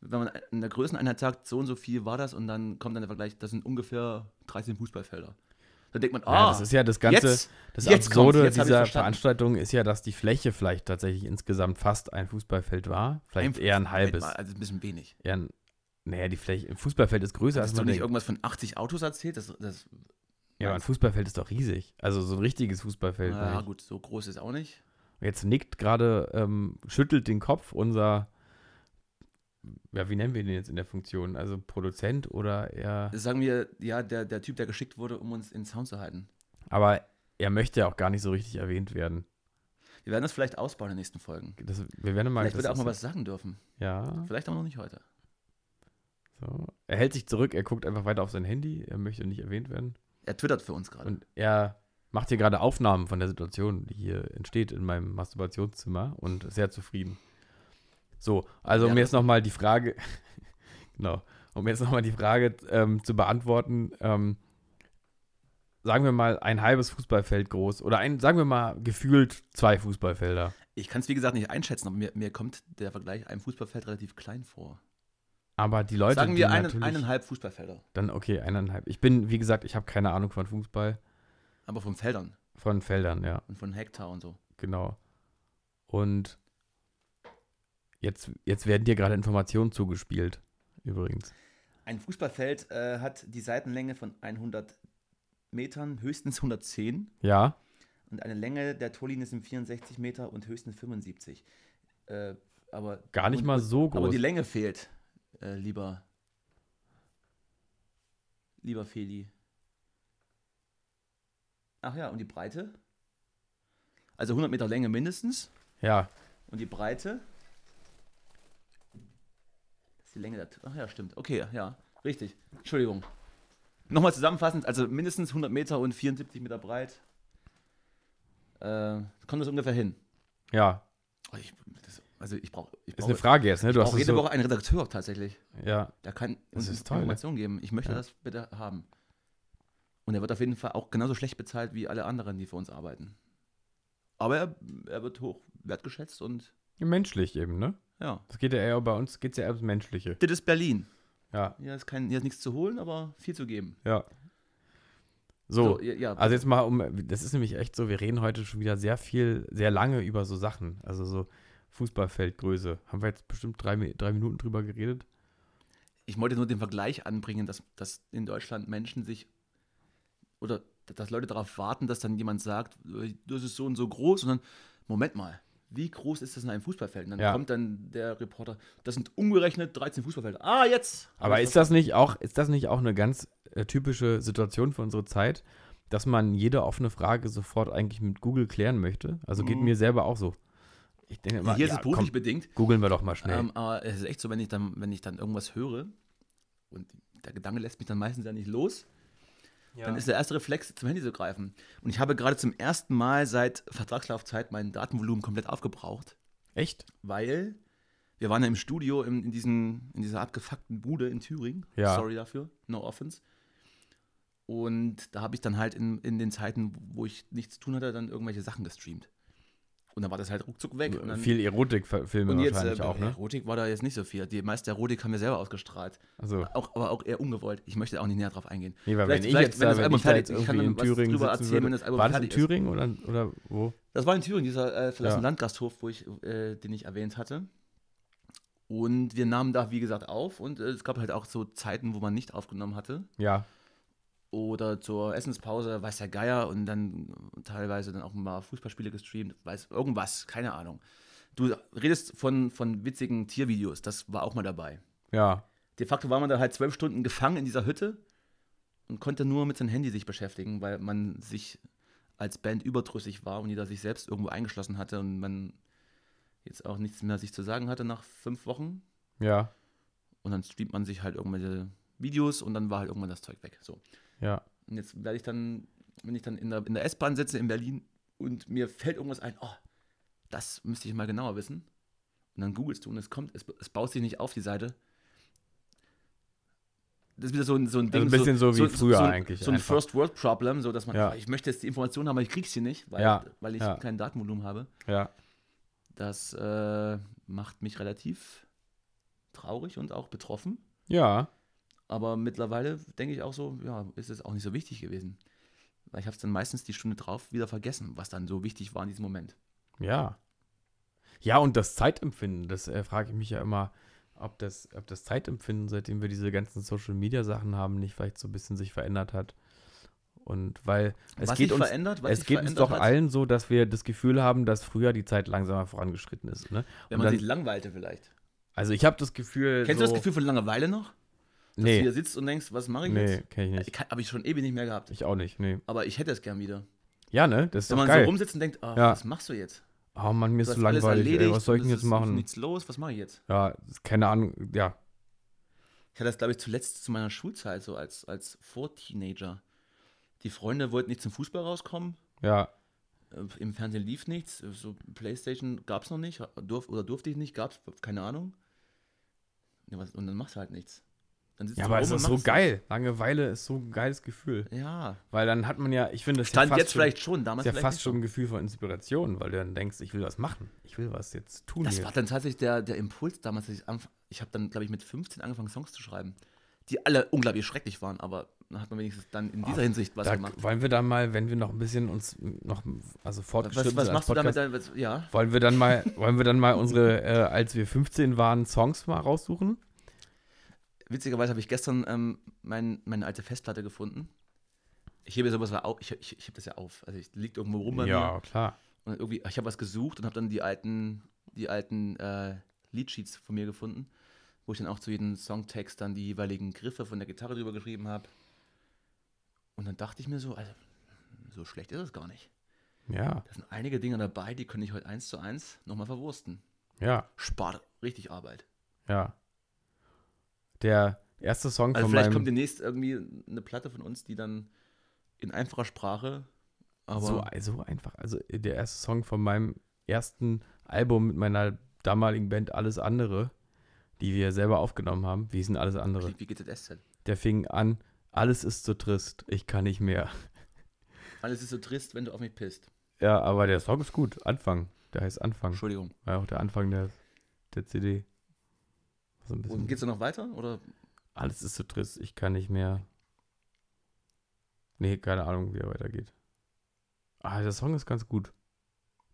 wenn man in der Größeneinheit sagt, so und so viel war das und dann kommt dann der Vergleich, das sind ungefähr 13 Fußballfelder. Dann denkt man, ah, Ja, das ist ja das Ganze, jetzt, das jetzt Absurde jetzt dieser. Veranstaltung ist ja, dass die Fläche vielleicht tatsächlich insgesamt fast ein Fußballfeld war. Vielleicht Ein- eher ein halbes. Also ein bisschen wenig. Eher ein, naja, die Fläche, ein Fußballfeld ist größer als Hast du man nicht denkt. irgendwas von 80 Autos erzählt? Das, das, Ja, aber ein Fußballfeld ist doch riesig. Also so ein richtiges Fußballfeld. ja, ich. gut, so groß ist auch nicht. Jetzt nickt gerade, ähm, schüttelt den Kopf unser, ja, wie nennen wir den jetzt in der Funktion? Also Produzent oder eher. Sagen wir, ja, der, der Typ, der geschickt wurde, um uns in Sound zu halten. Aber er möchte ja auch gar nicht so richtig erwähnt werden. Wir werden das vielleicht ausbauen in den nächsten Folgen. Das, wir werden mal. Vielleicht wird er auch mal was sagen dürfen. Ja. Vielleicht auch noch nicht heute. So. Er hält sich zurück, er guckt einfach weiter auf sein Handy, er möchte nicht erwähnt werden. Er twittert für uns gerade. Und er macht hier gerade Aufnahmen von der Situation, die hier entsteht in meinem Masturbationszimmer und ist sehr zufrieden. So, also um Ja, jetzt nochmal die Frage, [laughs] genau, um jetzt nochmal die Frage ähm, zu beantworten, ähm, sagen wir mal ein halbes Fußballfeld groß oder ein, sagen wir mal gefühlt zwei Fußballfelder. Ich kann es wie gesagt nicht einschätzen, aber mir, mir kommt der Vergleich einem Fußballfeld relativ klein vor. Aber die Leute, Sagen wir einen, eineinhalb Fußballfelder, dann okay, eineinhalb. Ich bin, wie gesagt, ich habe keine Ahnung von Fußball, aber von Feldern von Feldern, ja. und von Hektar und so. Genau. Und jetzt, jetzt werden dir gerade Informationen zugespielt, übrigens. Ein Fußballfeld äh, hat die Seitenlänge von 100 Metern, höchstens 110 Ja, und eine Länge der Torlinie sind 64 Meter und höchstens 75. Äh, aber gar nicht und, mal so Aber groß. die Länge fehlt, äh, lieber, lieber Feli. Ach ja, und die Breite? Also 100 Meter Länge mindestens. Ja, Und die Breite? Das ist die Länge der. Ach ja, stimmt. Okay, ja, richtig. Entschuldigung. Nochmal zusammenfassend: also mindestens 100 Meter und 74 Meter breit. Äh, kommt das ungefähr hin? ja. Oh, ich, das, also, ich brauche. Ich Ist eine Frage jetzt, ne? ich Du hast brauche es jede so, Woche einen Redakteur tatsächlich. Ja, Der kann Das uns ist toll, ne? Informationen geben. Ich möchte Ja. das bitte haben. Und er wird auf jeden Fall auch genauso schlecht bezahlt wie alle anderen, die für uns arbeiten. Aber er, er wird hoch wertgeschätzt und menschlich eben, ne? ja. Das geht ja eher, bei uns geht es ja eher ums Menschliche. Das ist Berlin. Ja, Hier ist, kein, hier ist nichts zu holen, aber viel zu geben. ja. So, ja, ja, also jetzt mal um, das ist nämlich echt so, wir reden heute schon wieder sehr viel, sehr lange über so Sachen. Also so Fußballfeldgröße. Haben wir jetzt bestimmt drei, drei Minuten drüber geredet? ich wollte nur den Vergleich anbringen, dass, dass in Deutschland Menschen sich oder dass Leute darauf warten, dass dann jemand sagt, äh, das ist so und so groß und dann, Moment mal, wie groß ist das in einem Fußballfeld? Und dann Ja. kommt dann der Reporter, das sind umgerechnet 13 Fußballfelder. Ah, jetzt! Aber ist das nicht auch, ist das nicht auch eine ganz äh, typische Situation für unsere Zeit, dass man jede offene Frage sofort eigentlich mit Google klären möchte? Also geht Mhm. mir selber auch so. Ich denke immer, Hier ist ja, es beruflich komm, bedingt. googeln wir doch mal schnell. Ähm, aber es ist echt so, wenn ich dann, wenn ich dann irgendwas höre und der Gedanke lässt mich dann meistens ja nicht los, dann ist der erste Reflex, zum Handy zu greifen. Und ich habe gerade zum ersten Mal seit Vertragslaufzeit mein Datenvolumen komplett aufgebraucht, Echt? weil wir waren ja im Studio in, in, diesen, in dieser abgefuckten Bude in Thüringen. Ja. Sorry dafür, no offense. Und da habe ich dann halt in, in den Zeiten, wo ich nichts zu tun hatte, dann irgendwelche Sachen gestreamt. Und dann war das halt ruckzuck weg. Und dann, Viel Erotikfilme und jetzt, wahrscheinlich äh, auch, ne? Erotik war da jetzt nicht so viel. Die meiste Erotik haben wir selber ausgestrahlt. Also, Auch, aber auch eher ungewollt. Ich möchte auch nicht näher drauf eingehen. nee, weil vielleicht- wenn ich jetzt wenn da, das Album fertig jetzt ist, ich kann in was Thüringen drüber erzählen, wenn das Album war das in. Thüringen oder, oder wo? Das war in Thüringen, dieser äh, verlassene Ja. Landgasthof, wo ich, äh, den ich erwähnt hatte. Und wir nahmen da, wie gesagt, auf. Und äh, es gab halt auch so Zeiten, wo man nicht aufgenommen hatte. Ja, Oder zur Essenspause, weiß der Geier. Und dann teilweise dann auch mal Fußballspiele gestreamt. Weiß irgendwas, keine Ahnung. Du redest von, von witzigen Tiervideos. Das war auch mal dabei. ja, De facto war man da halt zwölf Stunden gefangen in dieser Hütte und konnte nur mit seinem Handy sich beschäftigen, weil man sich als Band überdrüssig war und jeder sich selbst irgendwo eingeschlossen hatte und man jetzt auch nichts mehr sich zu sagen hatte nach fünf Wochen. ja, Und dann streamt man sich halt irgendwelche Videos und dann war halt irgendwann das Zeug weg. So. Ja. Und jetzt werde ich dann, wenn ich dann in der, in der S-Bahn sitze in Berlin und mir fällt irgendwas ein, oh, das müsste ich mal genauer wissen. Und dann googelst du und es kommt, es, es baut sich nicht auf die Seite. Das ist wieder so ein, so ein Ding. Also ein bisschen so wie früher so, eigentlich So ein einfach. First World Problem, so dass man, Ja. oh, ich möchte jetzt die Information haben, aber ich krieg sie nicht, weil, Ja, weil ich ja. kein Datenvolumen habe. Ja, Das äh, macht mich relativ traurig und auch betroffen. ja, Aber mittlerweile denke ich auch so, ja, ist es auch nicht so wichtig gewesen. Weil ich habe es dann meistens die Stunde drauf wieder vergessen, was dann so wichtig war in diesem Moment. ja. Ja, und das Zeitempfinden, das äh, frage ich mich ja immer, ob das, ob das Zeitempfinden, seitdem wir diese ganzen Social Media Sachen haben, nicht vielleicht so ein bisschen sich verändert hat. Und weil es was geht uns, es geht uns doch hat, allen so, dass wir das Gefühl haben, dass früher die Zeit langsamer vorangeschritten ist. Ne? wenn man dann- sich langweilte vielleicht. Also ich habe das Gefühl. Kennst so, du das Gefühl von Langeweile noch? Dass du Nee, hier sitzt und denkst, was mache ich nee, jetzt? kenne ich nicht. Habe ich schon ewig nicht mehr gehabt. Ich auch nicht, nee. Aber ich hätte es gern wieder. Ja, ne? Das ist Wenn man geil. so rumsitzt und denkt, ah, Ja. was machst du jetzt? oh Mann, mir Du ist so langweilig. Ey, erledigt was soll ich denn jetzt ist machen? Nichts los, was mache ich jetzt? Ja, keine Ahnung. Ja, Ich hatte das, glaube ich, zuletzt zu meiner Schulzeit, so als, als Vor-Teenager. Die Freunde wollten nicht zum Fußball rauskommen. ja, Äh, Im Fernsehen lief nichts. äh, So Playstation gab es noch nicht. Durf, oder durfte ich nicht, gab es, keine Ahnung. Und dann machst du halt nichts. Dann sitzt ja aber es ist so geil. Langeweile ist so ein geiles Gefühl. Ja. Weil dann hat man ja, ich finde, das Stand ja jetzt schon, vielleicht schon, damals ist ja fast schon ein Gefühl von Inspiration, weil du dann denkst, ich will was machen. Ich will was jetzt tun. Das hier. war dann tatsächlich der, der Impuls damals, dass ich anf ich habe dann, glaube ich, mit 15 angefangen, Songs zu schreiben, die alle unglaublich schrecklich waren, aber dann hat man wenigstens dann in dieser Hinsicht was da gemacht. wollen wir dann mal, wenn wir noch ein bisschen uns noch, also Was, fortgeschritten was sind machst als du damit? Podcast, was- Ja, Wollen wir dann mal, wollen wir dann mal unsere, äh, als wir 15 waren, Songs mal raussuchen? Witzigerweise habe ich gestern ähm, mein, meine alte Festplatte gefunden. Ich hebe sowas mal auf, ich, ich, ich hebe das ja auf. Also es liegt irgendwo rum bei mir. Ja, klar. Und irgendwie, ich habe was gesucht und habe dann die alten, die alten äh, Liedsheets von mir gefunden, wo ich dann auch zu jedem Songtext dann die jeweiligen Griffe von der Gitarre drüber geschrieben habe. Und dann dachte ich mir so, also, so schlecht ist es gar nicht. Ja, Da sind einige Dinge dabei, die könnte ich heute eins zu eins nochmal verwursten. ja, Spart richtig Arbeit. ja. Der erste Song Also von vielleicht meinem, kommt demnächst irgendwie eine Platte von uns, die dann in einfacher Sprache, aber so, so einfach, also der erste Song von meinem ersten Album mit meiner damaligen Band Alles Andere, die wir selber aufgenommen haben. Wie sind alles andere? wie GZSZ. Der fing an, alles ist so trist, ich kann nicht mehr. Alles ist so trist, wenn du auf mich pisst. Ja, aber der Song ist gut. Anfang. Der heißt Anfang. Entschuldigung. War ja auch der Anfang der, der CD. So ein bisschen. Und geht's da noch weiter? Oder Alles ist so trist, ich kann nicht mehr. Nee, keine Ahnung, wie er weitergeht. Ah, der Song ist ganz gut.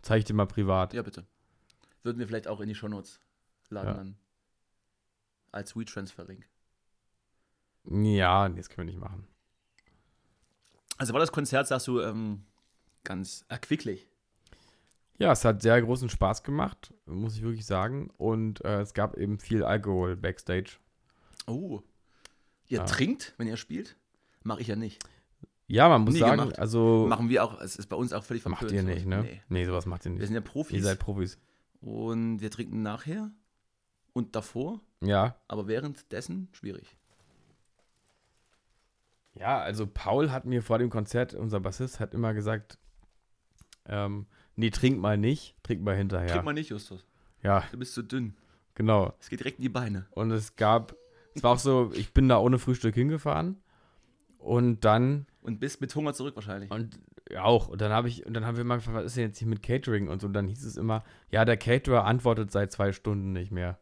Zeig ich dir mal privat. Ja, bitte. Würden wir vielleicht auch in die Shownotes laden Ja. dann. Als WeTransfer-Link. Ja, nee, das können wir nicht machen. Also war das Konzert, sagst du, ähm, ganz erquicklich. Ja, es hat sehr großen Spaß gemacht, muss ich wirklich sagen. Und äh, es gab eben viel Alkohol backstage. Oh. Ihr Ja. trinkt, wenn ihr spielt? Mache ich ja nicht. Ja, man muss Nie sagen, gemacht. also Machen wir auch, es ist bei uns auch völlig macht verpönt. ihr sowas. nicht, ne? Nee. Nee, sowas macht ihr Wir nicht. sind ja Ihr Profis. seid Profis. und wir trinken nachher und davor, Ja. aber währenddessen schwierig. Ja, also Paul hat mir vor dem Konzert, unser Bassist, hat immer gesagt, ähm, nee, trink mal nicht, trink mal hinterher. Trink mal nicht, Justus. Ja, Du bist zu dünn. genau. Es geht direkt in die Beine. Und es gab, es war auch so, ich bin da ohne Frühstück hingefahren und dann, Und bist mit Hunger zurück wahrscheinlich. und ja auch, und dann habe ich, und dann haben wir mal gefragt, was ist denn jetzt hier mit Catering und so, und dann hieß es immer, ja, der Caterer antwortet seit zwei Stunden nicht mehr.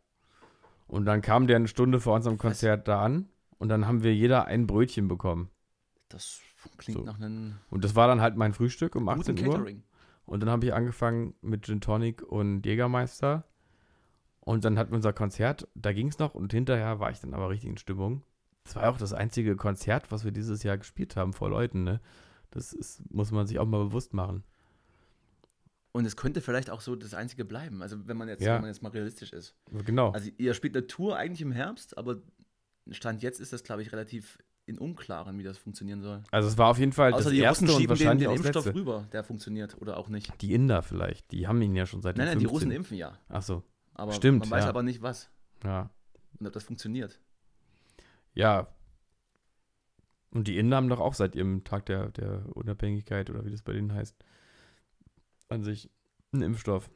Und dann kam der eine Stunde vor unserem Konzert da an und dann haben wir jeder ein Brötchen bekommen. Das klingt So. nach einem Und das war dann halt mein Frühstück um guten 18 Uhr. Catering. Und dann habe ich angefangen mit Gin Tonic und Jägermeister. Und dann hatten wir unser Konzert, da ging es noch und hinterher war ich dann aber richtig in Stimmung. Das war auch das einzige Konzert, was wir dieses Jahr gespielt haben vor Leuten, ne? Das ist, muss man sich auch mal bewusst machen. Und es könnte vielleicht auch so das Einzige bleiben. Also wenn man jetzt, Ja. wenn man jetzt mal realistisch ist. Genau. Also ihr spielt eine Tour eigentlich im Herbst, aber Stand jetzt ist das, glaube ich, relativ in Unklaren, wie das funktionieren soll. Also es war auf jeden Fall Außer das die erste Russen und schieben den, wahrscheinlich den das Impfstoff letzte. rüber, der funktioniert oder auch nicht. Die Inder vielleicht, die haben ihn ja schon seit Nein, nein, die 15. Russen impfen ja. Ach so, Aber Stimmt, man weiß ja. aber nicht was ja. und ob das funktioniert. Ja. Und die Inder haben doch auch seit ihrem Tag der, der Unabhängigkeit oder wie das bei denen heißt, an sich einen Impfstoff.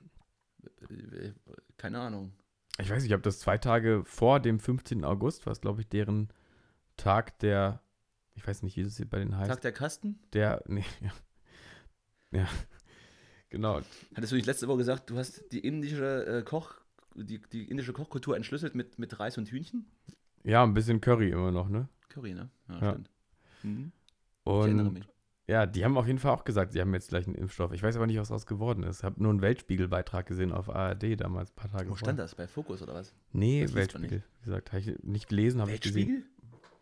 Äh, Keine Ahnung. Ich weiß nicht, ich habe das zwei Tage vor dem 15. August, was glaube ich deren Tag der, ich weiß nicht, wie das hier bei denen heißt. Tag der Kasten? der, nee, [laughs] ja. ja. Genau. Hattest du nicht letzte Woche gesagt, du hast die indische äh, Koch, die, die indische Kochkultur entschlüsselt mit, mit Reis und Hühnchen? Ja, ein bisschen Curry immer noch, ne? Curry, ne? Ja, Ja. stimmt. Mhm. Und mich. ja, die haben auf jeden Fall auch gesagt, sie haben jetzt gleich einen Impfstoff. Ich weiß aber nicht, was daraus geworden ist. Ich habe nur einen Weltspiegelbeitrag gesehen auf ARD damals, ein paar Tage Wo stand das? Bei Fokus oder was? Nee, Das Weltspiegel. Wie gesagt, habe ich nicht gelesen, habe ich gesehen. Weltspiegel?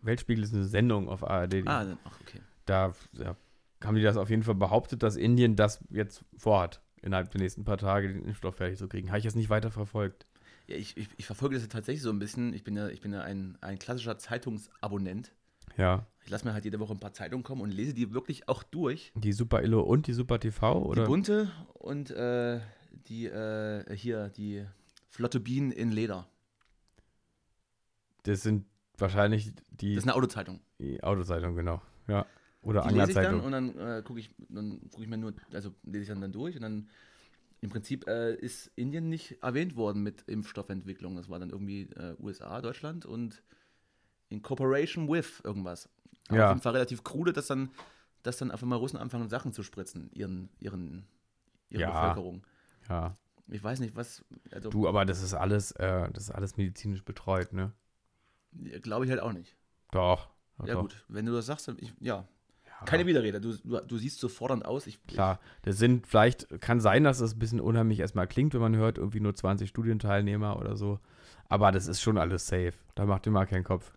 Weltspiegel ist eine Sendung auf ARD. Ah, ach, okay. Da ja, haben die das auf jeden Fall behauptet, dass Indien das jetzt vorhat, innerhalb der nächsten paar Tage den Impfstoff fertig zu kriegen. Habe ich jetzt nicht weiter verfolgt. Ja, ich, ich, ich verfolge das ja tatsächlich so ein bisschen. Ich bin ja, ich bin ja ein, ein klassischer Zeitungsabonnent. Ja. Ich lasse mir halt jede Woche ein paar Zeitungen kommen und lese die wirklich auch durch. Die Super Illo und die Super TV, oder? Die bunte und äh, die äh, hier, die Flotte Bienen in Leder. Das sind wahrscheinlich die, Das ist eine Autozeitung. die Autozeitung, genau. Ja. Oder Die lese ich dann und dann äh, gucke ich, dann gucke ich mir nur, also lese ich dann, dann durch und dann im Prinzip äh, ist Indien nicht erwähnt worden mit Impfstoffentwicklung. Das war dann irgendwie äh, USA, Deutschland und in Cooperation with irgendwas. Aber Ja. Auf jeden Fall relativ krude, dass dann, dass dann auf einmal Russen anfangen, Sachen zu spritzen, ihren, ihren, ihrer Ja. Bevölkerung. Ja. Ich weiß nicht, was, also Du, aber das ist alles, äh, das ist alles medizinisch betreut, ne? Glaube ich halt auch nicht. Doch. Ja doch. gut, wenn du das sagst, dann ich, ja. Ja. Keine Widerrede, du, du, du siehst so fordernd aus. Ich, Klar, das sind vielleicht, kann sein, dass das ein bisschen unheimlich erstmal klingt, wenn man hört, irgendwie nur 20 Studienteilnehmer oder so. Aber das ist schon alles safe. Da macht ihr mal keinen Kopf.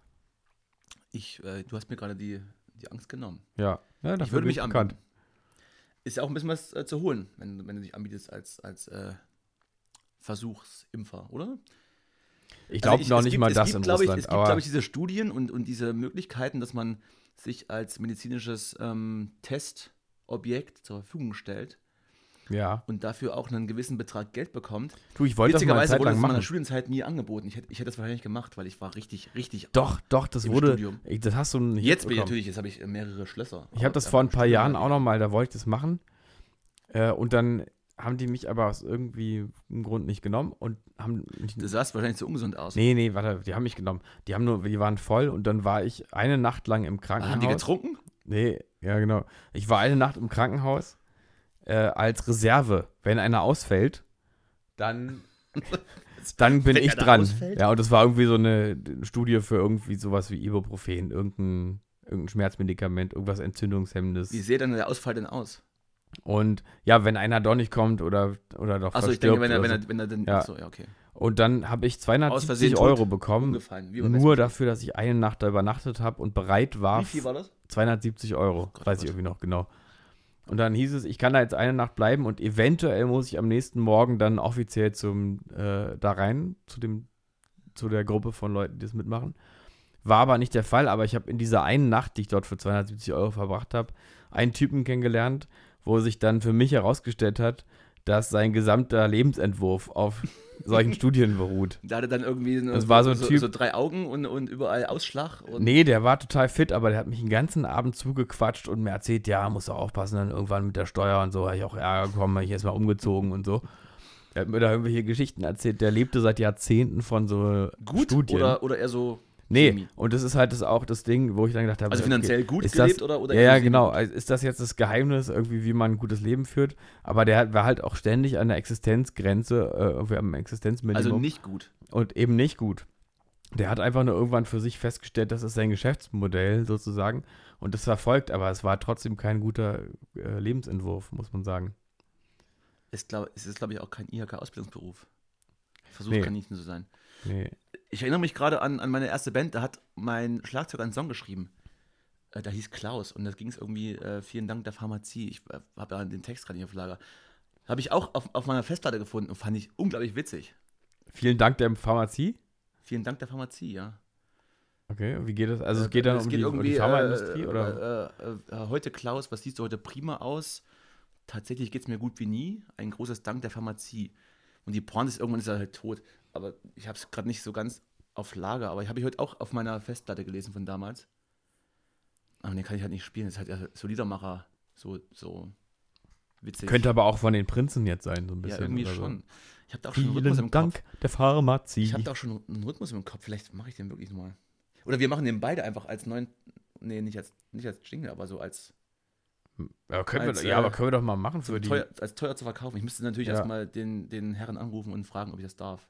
ich äh, du hast mir gerade die, die Angst genommen. Ja, ja Ich würde mich bekannt. anbieten. Ist ja auch ein bisschen was äh, zu holen, wenn, wenn du dich anbietest als, als äh, Versuchsimpfer, oder? Ich Also glaube noch es nicht gibt- mal das gibt, in glaub ich, Russland. Es gibt, glaube ich, diese Studien und, und diese Möglichkeiten, dass man sich als medizinisches ähm, Testobjekt zur Verfügung stellt ja. und dafür auch einen gewissen Betrag Geld bekommt. Du, ich wollte das mal eine Witzigerweise Zeit wurde das lang in meiner. Studienzeit nie angeboten. Ich hätte, ich hätte das wahrscheinlich gemacht, weil ich war richtig, richtig. Doch, doch, das wurde. Studium. Das hast du nicht Jetzt bin ich natürlich, jetzt habe ich mehrere Schlösser. Ich habe das vor ein paar Jahren auch ich- noch mal, da wollte ich das machen. Äh, und dann haben die mich aber aus irgendwie einem Grund nicht genommen und haben Du sahst wahrscheinlich so ungesund aus. Nee, nee, warte, die haben mich genommen. Die haben nur, die waren voll und dann war ich eine Nacht lang im Krankenhaus. Haben die getrunken? Nee, ja, genau. Ich war eine Nacht im Krankenhaus äh, als Reserve. Wenn einer ausfällt, dann, [laughs] dann bin Wenn ich dran. ausfällt? Ja, und das war irgendwie so eine Studie für irgendwie sowas wie Ibuprofen, irgendein, irgendein Schmerzmedikament, irgendwas Entzündungshemmendes. Wie sähe denn der Ausfall denn aus? Und ja, wenn einer doch nicht kommt oder, oder doch Achso, ich denke, wenn er, wenn er, wenn er denn. Ja. Achso, ja, okay. Und dann habe ich Aus Versehen 270 tot. Euro bekommen. Nur dafür, dass ich eine Nacht da übernachtet habe und bereit war. Wie viel war das? 270 Euro, Gott, weiß Gott. ich irgendwie noch genau. Und dann hieß es, ich kann da jetzt eine Nacht bleiben und eventuell muss ich am nächsten Morgen dann offiziell zum äh, da rein, zu dem, zu der Gruppe von Leuten, die das mitmachen. War aber nicht der Fall, aber ich habe in dieser einen Nacht, die ich dort für 270 Euro verbracht habe, einen Typen kennengelernt, wo sich dann für mich herausgestellt hat, dass sein gesamter Lebensentwurf auf solchen [laughs] Studien beruht. Da hatte dann irgendwie so, Das war so ein Typ- so drei Augen und, und überall Ausschlag. Und Nee, der war total fit, aber der hat mich den ganzen Abend zugequatscht und mir erzählt, ja, musst du aufpassen, dann irgendwann mit der Steuer und so. Habe ich auch Ärger bekommen, habe ich erstmal umgezogen und so. Er hat mir da irgendwelche Geschichten erzählt. Der lebte seit Jahrzehnten von so gut Studien. oder, oder eher so. Nee, semi? und das ist halt das auch das Ding, wo ich dann gedacht habe, Also okay, finanziell gut ist gelebt das, oder, oder ja, ja, genau. Also Ist das jetzt das Geheimnis, irgendwie, wie man ein gutes Leben führt? Aber der war halt auch ständig an der Existenzgrenze, äh, irgendwie am Existenzminimum. Also nicht gut. und eben nicht gut. Der hat einfach nur irgendwann für sich festgestellt, das ist sein Geschäftsmodell sozusagen und das verfolgt, aber es war trotzdem kein guter äh, Lebensentwurf, muss man sagen. Ist, glaub, es ist, glaube ich, auch kein IHK-Ausbildungsberuf. Versucht Nee. kann nicht so sein. Nee. Ich erinnere mich gerade an, an meine erste Band, da hat mein Schlagzeuger einen Song geschrieben. Äh, da hieß Klaus und da ging es irgendwie, äh, vielen Dank der Pharmazie. Ich äh, habe ja den Text gerade nicht auf Lager. Habe ich auch auf, auf meiner Festplatte gefunden und fand ich unglaublich witzig. Vielen Dank der Pharmazie. Vielen Dank der Pharmazie, ja. Okay, wie geht das? Also es Äh, geht dann es um, geht die, um die Pharmaindustrie äh, oder? Äh, äh, äh, heute Klaus, was siehst du heute prima aus? Tatsächlich geht es mir gut wie nie. Ein großes Dank der Pharmazie. Und die Porn ist irgendwann ist er halt tot. Aber ich habe es gerade nicht so ganz auf Lager. Aber ich habe ich heute auch auf meiner Festplatte gelesen von damals. Aber den kann ich halt nicht spielen. Das ist halt eher so Liedermacher. So, so witzig. Könnte aber auch von den Prinzen jetzt sein, so ein ja, bisschen. irgendwie oder so. schon. Ich habe da auch schon einen Rhythmus Vielen im Dank Kopf. der Pharmazie. Ich habe da auch schon einen Rhythmus im Kopf. Vielleicht mache ich den wirklich nochmal. Oder wir machen den beide einfach als neuen. Nee, nicht als, nicht als Jingle, aber so als ja, können als, wir, ja, äh, aber können wir doch mal machen für die. teuer, als teuer zu verkaufen. Ich müsste natürlich Ja. erstmal den, den Herren anrufen und fragen, ob ich das darf.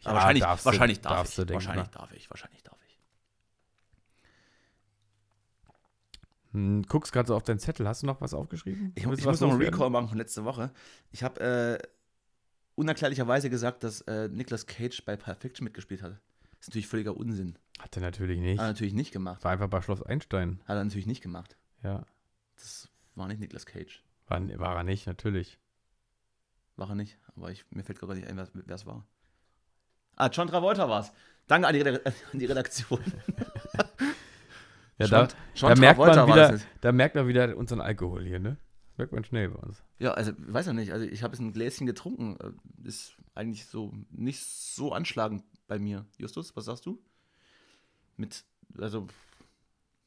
Ja, wahrscheinlich, darfst du- wahrscheinlich darf darfst ich. du, denke ich wahrscheinlich darf ich. Wahrscheinlich darf ich. Hm, guckst gerade so auf deinen Zettel. Hast du noch was aufgeschrieben? Ich, ich du muss noch einen? Recall machen von letzte Woche. Ich habe äh, unerklärlicherweise gesagt, dass äh, Nicolas Cage bei Pulp Fiction mitgespielt hat. Das ist natürlich völliger Unsinn. Hat er natürlich nicht. Hat er natürlich nicht gemacht. War einfach bei Schloss Einstein. Hat er natürlich nicht gemacht. Ja. Das war nicht Nicolas Cage. War, war er nicht, natürlich. War er nicht, aber ich, mir fällt gerade nicht ein, wer es war. Ah, John Travolta war's. Danke an die, Reda- [laughs] an die Redaktion. Ja, John- da, John da, merkt man wieder, da merkt man wieder unseren Alkohol hier, ne? Das merkt man schnell bei uns. Ja, also, weiß ja nicht. Also, ich habe jetzt ein Gläschen getrunken. Äh, Ist eigentlich so nicht so anschlagend bei mir. Justus, was sagst du? Mit, also,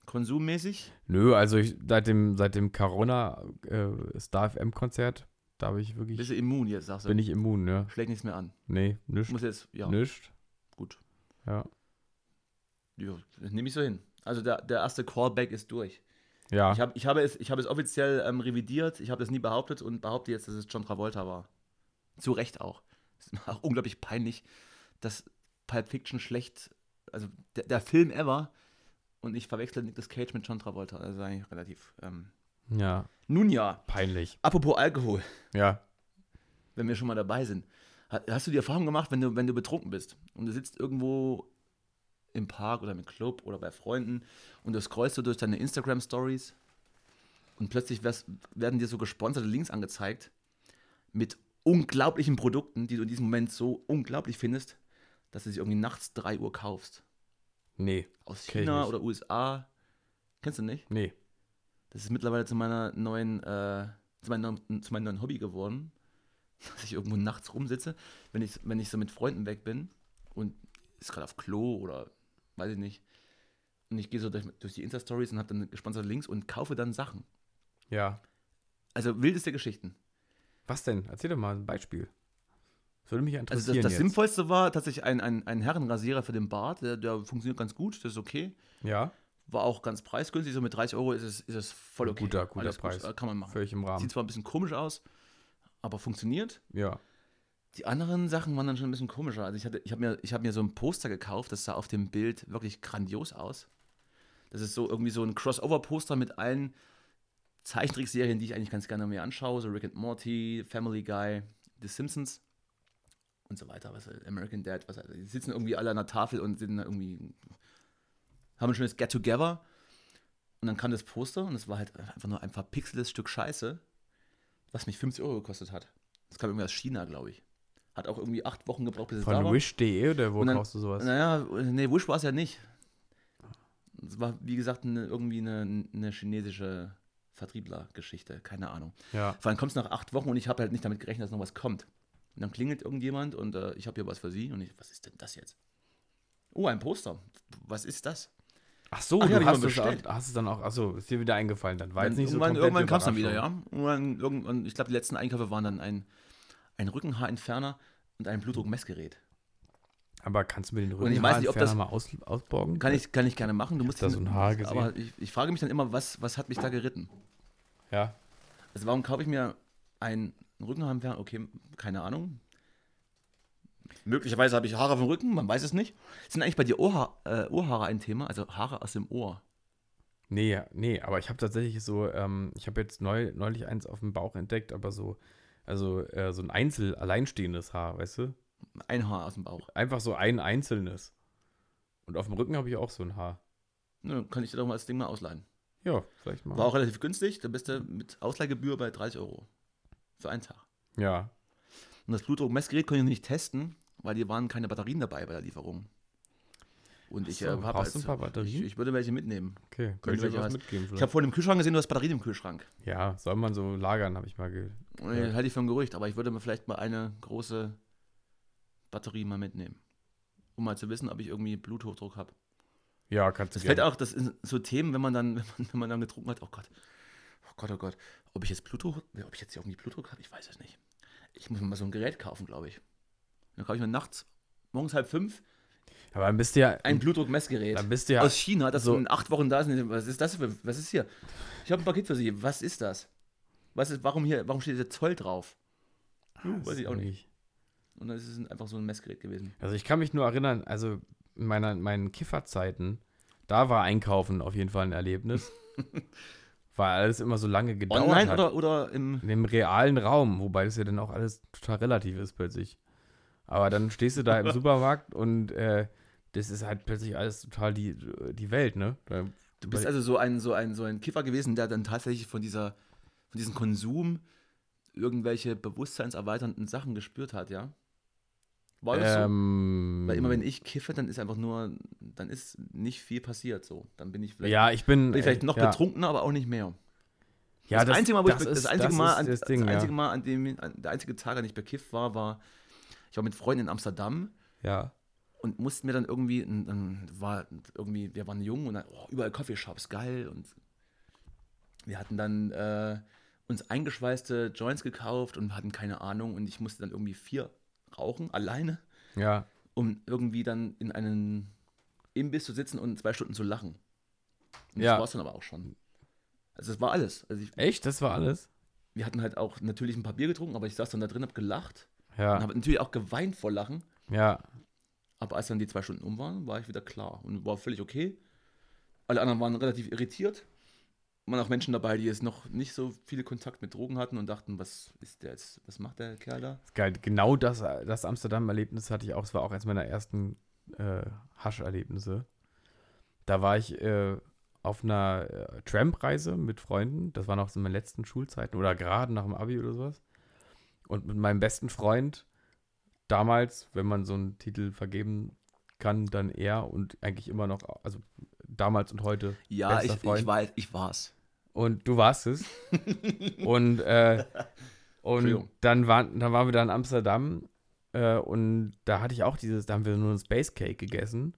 konsummäßig? Nö, also ich, seit dem, seit dem Corona äh, Star FM-Konzert, da habe ich wirklich, Bist du immun jetzt, sagst du? bin ich immun, ne? Schlägt nichts mehr an. Nee, nischt, Muss jetzt, ja, nischt. gut. Ja. Ja, nehme ich so hin. Also, der, der erste Callback ist durch. Ja, Ich, hab, ich, habe es, ich habe es offiziell ähm, revidiert. Ich habe das nie behauptet und behaupte jetzt, dass es John Travolta war. Zu Recht auch. Es ist auch unglaublich peinlich, dass Pulp Fiction schlecht, also der, der Film ever, und ich verwechsel Nicolas Cage mit John Travolta. Das ist eigentlich relativ. Ähm. Ja, Nun ja, peinlich. apropos Alkohol, Ja, wenn wir schon mal dabei sind. Ha- Hast du die Erfahrung gemacht, wenn du, wenn du betrunken bist und du sitzt irgendwo im Park oder im Club oder bei Freunden und du scrollst so durch deine Instagram-Stories und plötzlich werden dir so gesponserte Links angezeigt mit unglaublichen Produkten, die du in diesem Moment so unglaublich findest, dass du sie irgendwie nachts 3 Uhr kaufst. nee, Aus China oder USA. Kennst du nicht? nee. Das ist mittlerweile zu meiner neuen, äh, zu, meinem, neuen- zu meinem neuen Hobby geworden, dass ich irgendwo nachts rumsitze, wenn ich, wenn ich so mit Freunden weg bin und ist gerade auf Klo oder weiß ich nicht. Und ich gehe so durch, durch die Insta-Stories und habe dann gesponserte Links und kaufe dann Sachen. Ja. Also wildeste Geschichten. Was denn? Erzähl doch mal ein Beispiel. Das würde mich Also interessieren das, das jetzt. Sinnvollste war tatsächlich ein, ein, ein Herrenrasierer für den Bart, der, der funktioniert ganz gut, das ist okay. Ja, War auch ganz preisgünstig, so mit 30 Euro ist es, ist es voll okay. Guter- guter Alles gut, Preis. äh, kann man machen. völlig im Rahmen. Sieht zwar ein bisschen komisch aus, aber funktioniert. Ja. Die anderen Sachen waren dann schon ein bisschen komischer. Also ich, hatte- ich habe mir, ich hab mir so ein Poster gekauft, das sah auf dem Bild wirklich grandios aus. Das ist so irgendwie so ein Crossover-Poster mit allen Zeichentrickserien, die ich eigentlich ganz gerne mir anschaue. So Rick and Morty, Family Guy, The Simpsons und so weiter. Was, American Dad, was, die sitzen irgendwie alle an der Tafel und sind irgendwie, haben ein schönes Get-Together. Und dann kam das Poster und es war halt einfach nur ein verpixeltes Stück Scheiße, was mich 50 Euro gekostet hat. Das kam irgendwie aus China, glaube ich. Hat auch irgendwie acht Wochen gebraucht, bis es da Von war. wish.de oder wo dann- kaufst du sowas? Naja, nee, Wish war es ja nicht. Es war, wie gesagt, eine, irgendwie eine, eine chinesische Vertriebler-Geschichte. Keine Ahnung. Ja. Vor allem kommt es nach acht Wochen und ich habe halt nicht damit gerechnet, dass noch was kommt. Und dann klingelt irgendjemand und äh, ich habe hier was für Sie. Und ich, was ist denn das jetzt? Oh, ein Poster. Was ist das? Ach so, Ach ja, du ich hast es, auch, hast es dann auch, achso, ist dir wieder eingefallen dann. War jetzt Dann nicht so irgendwann komplette irgendwann kam es dann wieder, ja. Irgendwann, irgendwann, ich glaube, die letzten Einkäufe waren dann ein, ein Rückenhaarentferner und ein Blutdruckmessgerät. Aber kannst du mir den nicht, Rückenhaarentferner mal aus, ausborgen? Kann ich, kann ich gerne machen. Du musst da so ein Haar gesehen. Aber ich, ich frage mich dann immer, was, was hat mich da geritten? Ja. Also warum kaufe ich mir einen Rückenhaarentferner? Okay, keine Ahnung. Möglicherweise habe ich Haare auf dem Rücken, man weiß es nicht. Sind eigentlich bei dir Ohrha äh, Ohrhaare ein Thema? Also Haare aus dem Ohr? Nee, nee, aber ich habe tatsächlich so, ähm, ich habe jetzt neu, neulich eins auf dem Bauch entdeckt, aber so, also äh, so ein einzel, alleinstehendes Haar, weißt du? Ein Haar aus dem Bauch. Einfach so ein einzelnes. Und auf dem Rücken habe ich auch so ein Haar. Ne, kann ich dir doch mal das Ding mal ausleihen. Ja, vielleicht mal. War auch relativ günstig, da bist du mit Ausleihgebühr bei 30 Euro. Für einen Tag. Ja. Und das Blutdruckmessgerät konnte ich nicht testen, weil hier waren keine Batterien dabei bei der Lieferung. Und ich Ach so, äh, habe brauchst du ein paar Batterien? Ich, ich würde welche mitnehmen. Okay, Könnte ich welche was mitgeben Ich vielleicht. habe vorhin im Kühlschrank gesehen, du hast Batterien im Kühlschrank. Ja, soll man so lagern, habe ich mal ge Und Ja. Halte ich für ein Gerücht, aber ich würde mir vielleicht mal eine große Batterie mal mitnehmen. Um mal zu wissen, ob ich irgendwie Bluthochdruck habe. Ja, kannst du Das fällt auch, das sind so Themen, wenn man dann, [laughs] wenn man, wenn man dann getrunken hat, oh Gott, oh Gott, oh Gott, ob ich jetzt Blutdruck, ob ich jetzt irgendwie Blutdruck habe, ich weiß es nicht. Ich muss mir mal so ein Gerät kaufen, glaube ich. Dann kaufe ich mir nachts, morgens halb fünf, Aber dann bist du ja, ein Blutdruckmessgerät. dann bist du ja, aus China, das so- in acht Wochen da ist. Was ist das für, was ist hier? Ich habe ein Paket für Sie. Was ist das? Was ist, warum hier, warum steht der Zoll drauf? Hm, weiß ich auch nicht. Und dann ist es einfach so ein Messgerät gewesen. Also ich kann mich nur erinnern, also in meiner, meinen Kifferzeiten, da war Einkaufen auf jeden Fall ein Erlebnis. [laughs] weil alles immer so lange gedauert Online hat. oder, oder im. In dem realen Raum, wobei das ja dann auch alles total relativ ist plötzlich. Aber dann stehst du da im [laughs] Supermarkt und äh, das ist halt plötzlich alles total die, die Welt, ne? Du bist also so ein, so, ein, so ein Kiffer gewesen, der dann tatsächlich von, dieser, von diesem Konsum irgendwelche bewusstseinserweiternden Sachen gespürt hat, ja? War das so? ähm, Weil immer wenn ich kiffe, dann ist einfach nur, dann ist nicht viel passiert so. Dann bin ich vielleicht, Ja, ich bin. bin ich vielleicht äh, noch ja. betrunkener, aber auch nicht mehr. Ja, das, einzige Mal, wo ich, das be- das ist- einzige das Mal, ist an, das das, Ding, einzige ja. Mal, an dem, an, der einzige Tag, an dem ich bekifft war, war, ich war mit Freunden in Amsterdam Ja. und mussten mir dann irgendwie, dann war irgendwie, wir waren jung und dann, oh, überall Coffeeshops, geil. Und wir hatten dann äh, uns eingeschweißte Joints gekauft und hatten keine Ahnung und ich musste dann irgendwie vier rauchen, alleine, Ja. um irgendwie dann in einen Imbiss zu sitzen und zwei Stunden zu lachen. Und Ja. das war es dann aber auch schon. Also das war alles. Also ich, Echt? Das war alles? wir hatten halt auch natürlich ein paar Bier getrunken, aber ich saß dann da drin, hab gelacht und Ja. habe natürlich auch geweint vor Lachen. Ja. Aber als dann die zwei Stunden um waren, war ich wieder klar und war völlig okay. Alle anderen waren relativ irritiert. waren auch Menschen dabei, die jetzt noch nicht so viele Kontakt mit Drogen hatten und dachten, was ist der jetzt, was macht der Kerl da? Geil. Genau das, das Amsterdam-Erlebnis hatte ich auch. Es war auch eines meiner ersten äh, Hasch-Erlebnisse. Da war ich äh, auf einer äh, Trampreise mit Freunden. Das war noch so in meinen letzten Schulzeiten oder gerade nach dem Abi oder sowas. Und mit meinem besten Freund damals, wenn man so einen Titel vergeben kann, dann er und eigentlich immer noch, also damals und heute. Ja, ich, Freund. ich, weiß, ich war's. Und du warst es. [laughs] und äh, und dann, waren, dann waren wir da in Amsterdam äh, und da hatte ich auch dieses, da haben wir nur ein Space Cake gegessen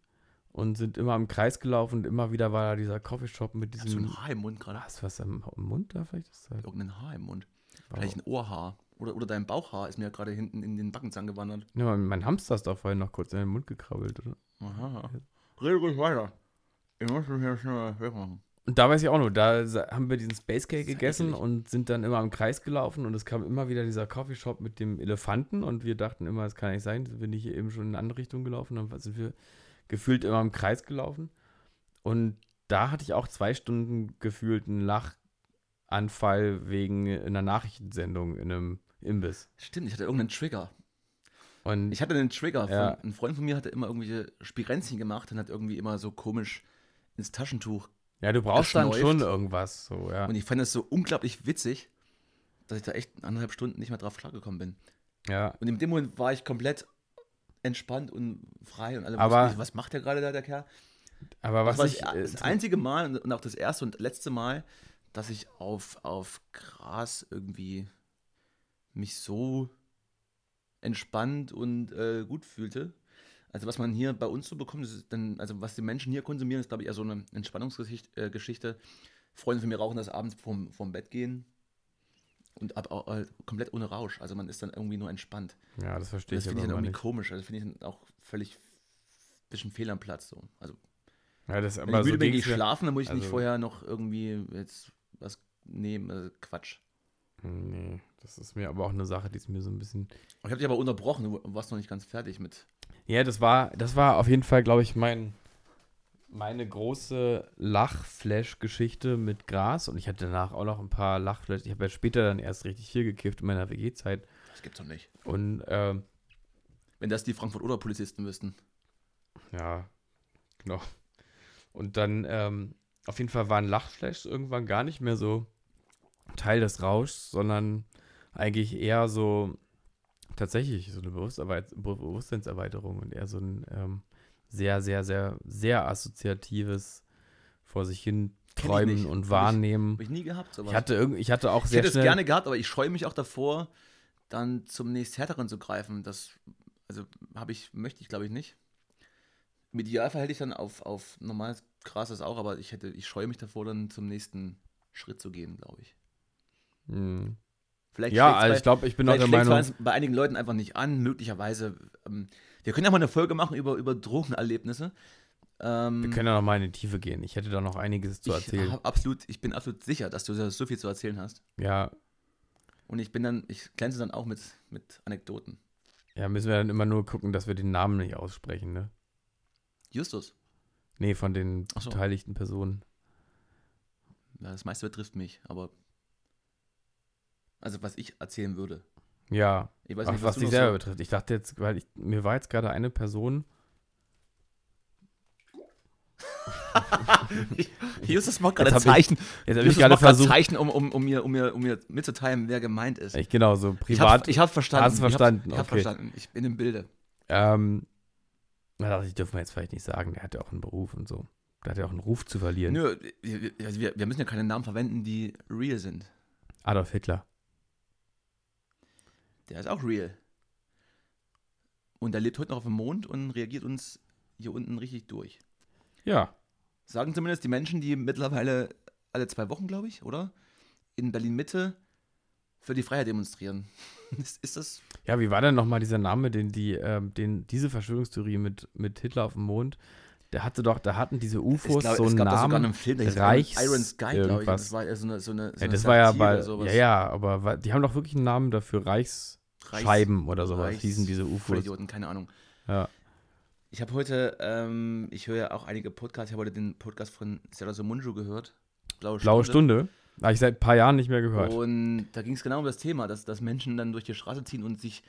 und sind immer im Kreis gelaufen und immer wieder war da dieser Coffeeshop mit Hast du diesem. ein Haar im Mund gerade? Hast du was im, im Mund da vielleicht? Das ist halt, Irgendein Haar im Mund. wow. Vielleicht ein Ohrhaar. Oder, oder dein Bauchhaar ist mir gerade hinten in den Backenzahn gewandert. ja, mein Hamster ist doch vorhin noch kurz in den Mund gekrabbelt, oder? Aha. Rede ruhig weiter. Ich muss mich hier schnell wegmachen. Und da weiß ich auch noch, da haben wir diesen Space Cake gegessen und sind dann immer im Kreis gelaufen und es kam immer wieder dieser Coffeeshop mit dem Elefanten und wir dachten immer, das kann nicht sein, sind wir nicht hier eben schon in eine andere Richtung gelaufen, dann sind wir gefühlt immer im Kreis gelaufen und da hatte ich auch zwei Stunden gefühlt einen Lachanfall wegen einer Nachrichtensendung in einem Imbiss. Stimmt, ich hatte irgendeinen Trigger. Und Ich hatte einen Trigger. Von, Ja. Ein Freund von mir hatte immer irgendwelche Spirenzchen gemacht und hat irgendwie immer so komisch ins Taschentuch. ja, du brauchst dann schon irgendwas, so, ja. Und ich fand das so unglaublich witzig, dass ich da echt anderthalb Stunden nicht mehr drauf klargekommen bin. ja. Und in dem Moment war ich komplett entspannt und frei und alle Aber- wussten was macht der gerade da, der Kerl? Aber was das ich, das, äh, das einzige Mal und- und auch das erste und letzte Mal, dass ich auf, auf Gras irgendwie mich so entspannt und äh, gut fühlte. Also was man hier bei uns so bekommt, das dann, also was die Menschen hier konsumieren, ist glaube ich eher so eine Entspannungsgeschichte. Äh. Freunde von mir rauchen das abends vorm, vorm Bett gehen und ab, halt komplett ohne Rausch. Also man ist dann irgendwie nur entspannt. ja, das verstehe Das ich finde aber ich dann irgendwie nicht. komisch. Also finde ich dann auch völlig bisschen fehl am Platz so. Also Ja, das wenn aber ich so müde bin, gehe ging's ich schlafen, dann muss ich nicht also- vorher noch irgendwie jetzt was nehmen. Also Quatsch. Nee, das ist mir aber auch eine Sache, die ist mir so ein bisschen. Ich habe dich aber unterbrochen, du warst noch nicht ganz fertig mit. Ja, das war, das war auf jeden Fall, glaube ich, mein, meine große Lachflash-Geschichte mit Gras. Und ich hatte danach auch noch ein paar Lachflash. Ich habe ja später dann erst richtig viel gekifft in meiner WG-Zeit. Das gibt's doch nicht. Und ähm, Wenn das die Frankfurt-Oder-Polizisten wüssten. ja, genau. Und dann, ähm, auf jeden Fall waren Lachflashs irgendwann gar nicht mehr so Teil des Rauschs, sondern eigentlich eher so tatsächlich so eine Bewusstseinserweiterung und eher so ein ähm, sehr, sehr, sehr, sehr assoziatives vor sich hin ich träumen und ich- wahrnehmen. Habe ich nie gehabt. Sowas. Ich hatte, irgend, ich hatte auch ich sehr hätte es gerne gehabt, aber ich scheue mich auch davor, dann zum nächsthärteren zu greifen. Das, also habe ich, möchte ich glaube ich nicht. Im Idealfall hätte ich dann auf, auf normales Gras das auch, aber ich hätte, ich scheue mich davor, dann zum nächsten Schritt zu gehen, glaube ich. Hm. Vielleicht Ja, also bei- ich glaube, ich bin Vielleicht der Meinung. es bei einigen Leuten einfach nicht an, möglicherweise. Ähm, wir können ja mal eine Folge machen über, über Drogenerlebnisse. Ähm, Wir können ja noch mal in die Tiefe gehen. Ich hätte da noch einiges zu ich, erzählen. hab absolut, ich bin absolut sicher, dass du so viel zu erzählen hast. Ja, Und ich bin dann, ich glänze dann auch mit, mit Anekdoten. ja, müssen wir dann immer nur gucken, dass wir den Namen nicht aussprechen, ne? Justus, Nee, von den so. beteiligten Personen. ja, das meiste betrifft mich, aber. Also, was ich erzählen würde. Ja, Ich weiß Ach, nicht, was du dich selber so- betrifft. Ich dachte jetzt, weil ich, mir war jetzt gerade eine Person. Justus macht gerade Jetzt hab ich- Zeichen. Jetzt habe ich gerade gerade versucht. Zeichen, um, um, um, mir, um, mir, um mir mitzuteilen, wer gemeint ist. Ich, genau, so Ich habe privat. ich hab verstanden. Hast du verstanden, Ich habe hab okay. verstanden. Ich bin im Bilde. ähm, na, dachte ich, dürfen wir jetzt vielleicht nicht sagen. Der hat ja auch einen Beruf und so. Der hat ja auch einen Ruf zu verlieren. Nö, wir, wir- also wir, wir müssen ja keine Namen verwenden, die real sind. Adolf Hitler. Der ist auch real. Und er lebt heute noch auf dem Mond und reagiert uns hier unten richtig durch. Ja. Sagen zumindest die Menschen, die mittlerweile alle zwei Wochen, glaube ich, oder? In Berlin-Mitte für die Freiheit demonstrieren. [laughs] ist, ist das. Ja, wie war denn nochmal dieser Name, den die, ähm, den, diese Verschwörungstheorie mit, mit Hitler auf dem Mond, der hatte doch, da hatten diese UFOs glaub, so einen gab da sogar Namen. einen Film, der Reichs Iron Sky, glaube ich. Das war ja so eine, so eine, so ja, das war ja bei, ja, ja, aber die haben doch wirklich einen Namen dafür, Reichsscheiben oder sowas, Reichs- hießen diese UFOs. Vollidioten, keine Ahnung. Ja. Ich habe heute, ähm, ich höre ja auch einige Podcasts, ich habe heute den Podcast von Sarah Somunju gehört. Blaue Stunde. Blaue Stunde. Habe ich seit ein paar Jahren nicht mehr gehört. Und da ging es genau um das Thema, dass, dass Menschen dann durch die Straße ziehen und sich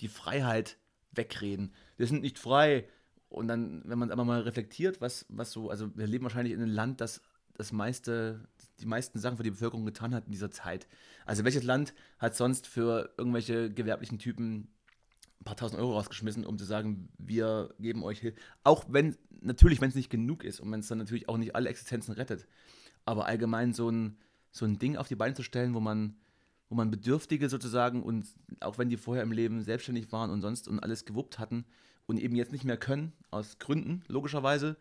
die Freiheit wegreden. Wir sind nicht frei. Und dann, wenn man es einmal mal reflektiert, was, was so, also wir leben wahrscheinlich in einem Land, das das meiste, die meisten Sachen für die Bevölkerung getan hat in dieser Zeit. Also welches Land hat sonst für irgendwelche gewerblichen Typen ein paar tausend Euro rausgeschmissen, um zu sagen, wir geben euch Hilfe. Auch wenn, natürlich, wenn es nicht genug ist und wenn es dann natürlich auch nicht alle Existenzen rettet. Aber allgemein so ein, so ein Ding auf die Beine zu stellen, wo man, wo man Bedürftige sozusagen und auch wenn die vorher im Leben selbstständig waren und sonst und alles gewuppt hatten und eben jetzt nicht mehr können, aus Gründen, logischerweise,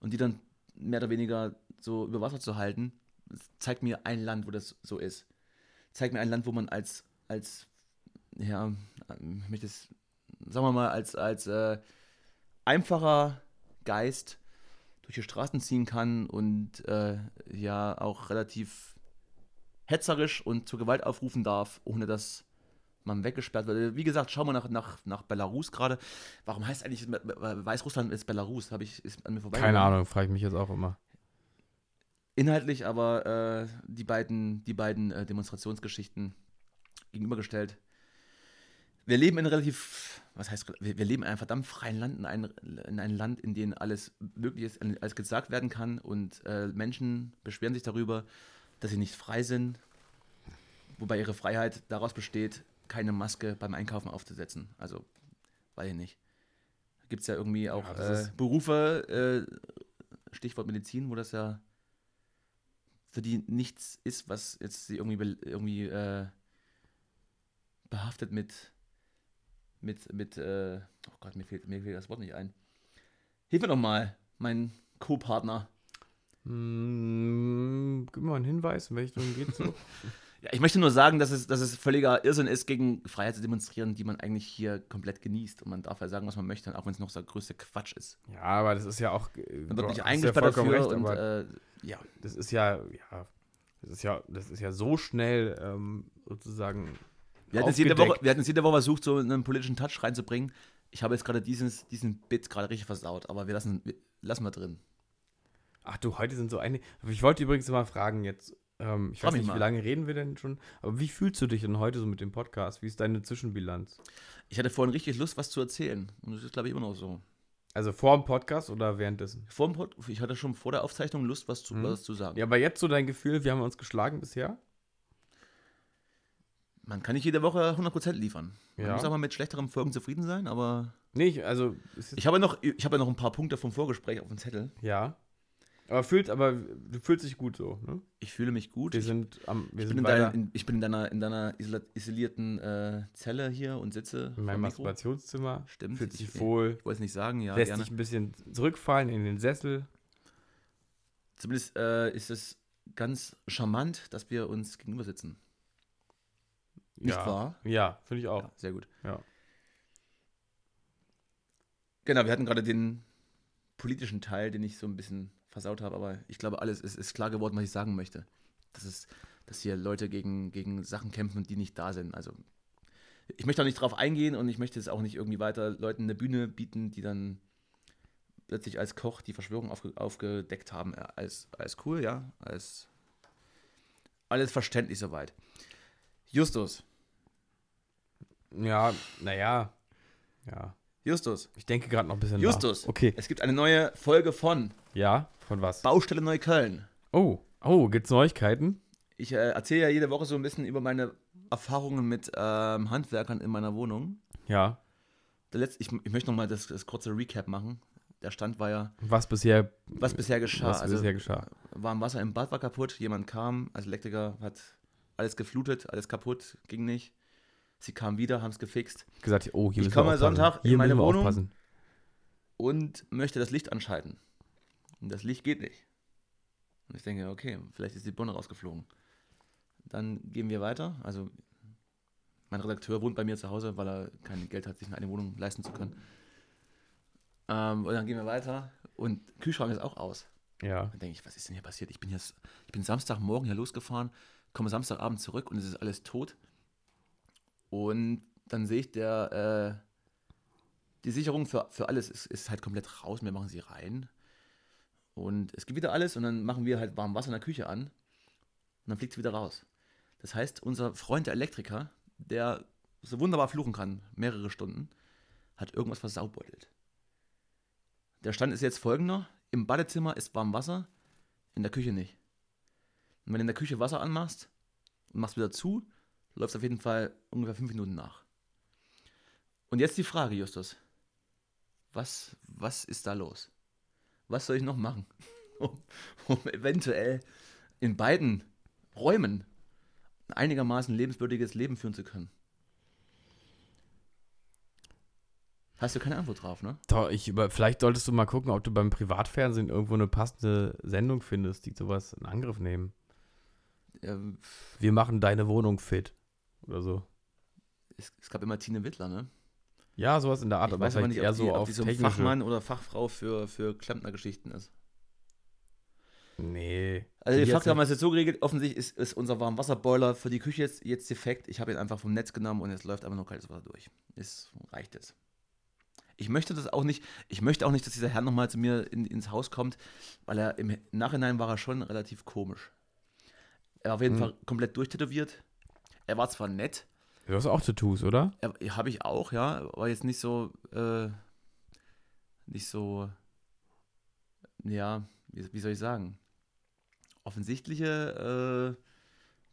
und die dann mehr oder weniger so über Wasser zu halten, das zeigt mir ein Land, wo das so ist. Zeigt mir ein Land, wo man als, als ja, möchte es, sagen wir mal, als, als äh, einfacher Geist durch die Straßen ziehen kann und äh, ja auch relativ hetzerisch und zur Gewalt aufrufen darf, ohne dass man weggesperrt wird. Wie gesagt, schau mal nach, nach, nach Belarus gerade. Warum heißt eigentlich Weißrussland ist Belarus? Habe ich ist an mir vorbei. Keine Ahnung, frage ich mich jetzt auch immer. Inhaltlich aber äh, die beiden, die beiden äh, Demonstrationsgeschichten gegenübergestellt. Wir leben in relativ, was heißt, wir, wir leben in einem verdammt freien Land, in, ein, in einem Land, in dem alles möglich ist, alles gesagt werden kann und äh, Menschen beschweren sich darüber, dass sie nicht frei sind, wobei ihre Freiheit daraus besteht, keine Maske beim Einkaufen aufzusetzen. Also, weiß ich nicht. Da gibt es ja irgendwie auch Ja, äh, Berufe, äh, Stichwort Medizin, wo das ja für die nichts ist, was jetzt sie irgendwie, irgendwie äh, behaftet mit, mit, mit, äh, oh Gott, mir fehlt, mir fehlt das Wort nicht ein. Hilf mir doch mal, mein Co-Partner. Hm, gib mir mal einen Hinweis, in welche Richtung geht's so? [laughs] Ja, ich möchte nur sagen, dass es, dass es völliger Irrsinn ist, gegen Freiheit zu demonstrieren, die man eigentlich hier komplett genießt. Und man darf ja sagen, was man möchte, auch wenn es noch der größte Quatsch ist. ja, aber das ist ja auch. Man wird nicht eingesperrt dafür und aber äh, ja. das ist ja, ja, das ist ja, das ist ja so schnell ähm, sozusagen. Wir hatten, es jede Woche, wir hatten es jede Woche versucht, so einen politischen Touch reinzubringen. Ich habe jetzt gerade diesen Bit gerade richtig versaut, aber wir lassen, wir, lassen wir drin. Ach du, heute sind so einige. Ich wollte übrigens mal fragen jetzt. Ähm, ich Frag weiß nicht, wie lange reden wir denn schon? Aber wie fühlst du dich denn heute so mit dem Podcast? Wie ist deine Zwischenbilanz? Ich hatte vorhin richtig Lust, was zu erzählen. Und das ist, glaube ich, immer noch so. Also vor dem Podcast oder währenddessen? Vor dem Pod ich hatte schon vor der Aufzeichnung Lust, was zu, Mhm. was zu sagen. Ja, aber jetzt so dein Gefühl, wir haben uns geschlagen bisher? Man kann nicht jede Woche 100% liefern. Man Ja. muss auch mal mit schlechteren Folgen zufrieden sein, aber Nee, ich, also. Ich habe noch, ich habe noch ein paar Punkte vom Vorgespräch auf dem Zettel. ja. Aber fühlt, aber du fühlst dich gut so, ne? Ich fühle mich gut. Wir Ich, sind am. Wir ich, sind bin, in deiner, in, ich bin in deiner, in deiner isol- isolierten äh, Zelle hier und sitze in meinem. Masturbationszimmer. Stimmt. Fühlt sich Ich- wohl. Ich wollte es nicht sagen, ja, lässt gerne. sich ein bisschen zurückfallen in den Sessel. Zumindest äh, ist es ganz charmant, dass wir uns gegenüber sitzen. Nicht ja. wahr? Ja, finde ich auch. Ja, sehr gut. Ja. Genau, wir hatten gerade den politischen Teil, den ich so ein bisschen versaut habe, aber ich glaube, alles ist, ist klar geworden, was ich sagen möchte. Das ist, dass hier Leute gegen, gegen Sachen kämpfen, die nicht da sind. Also ich möchte auch nicht drauf eingehen und ich möchte jetzt auch nicht irgendwie weiter Leuten eine Bühne bieten, die dann plötzlich als Koch die Verschwörung aufge, aufgedeckt haben. Ja, Als, als cool, ja. Als alles verständlich soweit. Justus, Ja, naja. Ja. Justus. Ich denke gerade noch ein bisschen Justus. nach. Okay. Es gibt eine neue Folge von Ja, von was? Baustelle Neukölln. Oh, oh, gibt's Neuigkeiten? Ich äh, erzähle ja jede Woche so ein bisschen über meine Erfahrungen mit ähm, Handwerkern in meiner Wohnung. Ja. Der letzte, ich, ich möchte nochmal das, das kurze Recap machen. Der Stand war ja, Was bisher, was bisher geschah. was also bisher geschah. warm Wasser im Bad war kaputt, jemand kam, als Elektriker hat alles geflutet, alles kaputt, ging nicht. Sie kamen wieder, haben es gefixt Gesagt, oh, hier Ich komme. Sonntag in hier meine müssen wir Wohnung. aufpassen. und möchte das Licht anschalten. Und das Licht geht nicht. Und ich denke, okay, vielleicht ist die Birne rausgeflogen. Dann gehen wir weiter. Also, mein Redakteur wohnt bei mir zu Hause, weil er kein Geld hat, sich eine Wohnung leisten zu können. Ähm, und dann gehen wir weiter und Kühlschrank ist auch aus. Ja. Dann denke ich, was ist denn hier passiert? Ich bin jetzt, ich bin Samstagmorgen hier losgefahren, komme Samstagabend zurück und es ist alles tot. Und dann sehe ich, der, äh, die Sicherung für, für alles ist, ist halt komplett raus. Wir machen sie rein. Und es gibt wieder alles und dann machen wir halt warm Wasser in der Küche an. Und dann fliegt es wieder raus. Das heißt, unser Freund der Elektriker, der so wunderbar fluchen kann, mehrere Stunden, hat irgendwas versaubeutelt. Der Stand ist jetzt folgender. Im Badezimmer ist warm Wasser, in der Küche nicht. Und wenn du in der Küche Wasser anmachst und machst wieder zu, läuft es auf jeden Fall ungefähr fünf Minuten nach. Und jetzt die Frage, Justus. Was, was ist da los? Was soll ich noch machen, [laughs] um, um eventuell in beiden Räumen ein einigermaßen lebenswürdiges Leben führen zu können? Hast du keine Antwort drauf, ne? Doch, ich über, vielleicht solltest du mal gucken, ob du beim Privatfernsehen irgendwo eine passende Sendung findest, die sowas in Angriff nehmen. Ähm, Wir machen deine Wohnung fit. Oder so. es, es gab immer Tine Wittler, ne? Ja, sowas in der Art, Ich aber weiß aber vielleicht nicht, eher ob die, so auf die so ein. Fachmann oder Fachfrau für, für Klempnergeschichten ist. Nee. Also Die jetzt haben wir es jetzt so geregelt, offensichtlich ist, ist unser Warmwasserboiler für die Küche jetzt, jetzt defekt. Ich habe ihn einfach vom Netz genommen und jetzt läuft einfach nur kaltes Wasser durch. Ist, reicht es. Ich möchte das auch nicht, ich möchte auch nicht, dass dieser Herr nochmal zu mir in, ins Haus kommt, weil er im Nachhinein war er schon relativ komisch. Er war auf jeden Hm. Fall komplett durchtätowiert. Er war zwar nett, Du hast auch Tattoos, oder? habe ich auch, ja, aber jetzt nicht so, äh, nicht so, ja, wie, wie soll ich sagen, offensichtliche äh,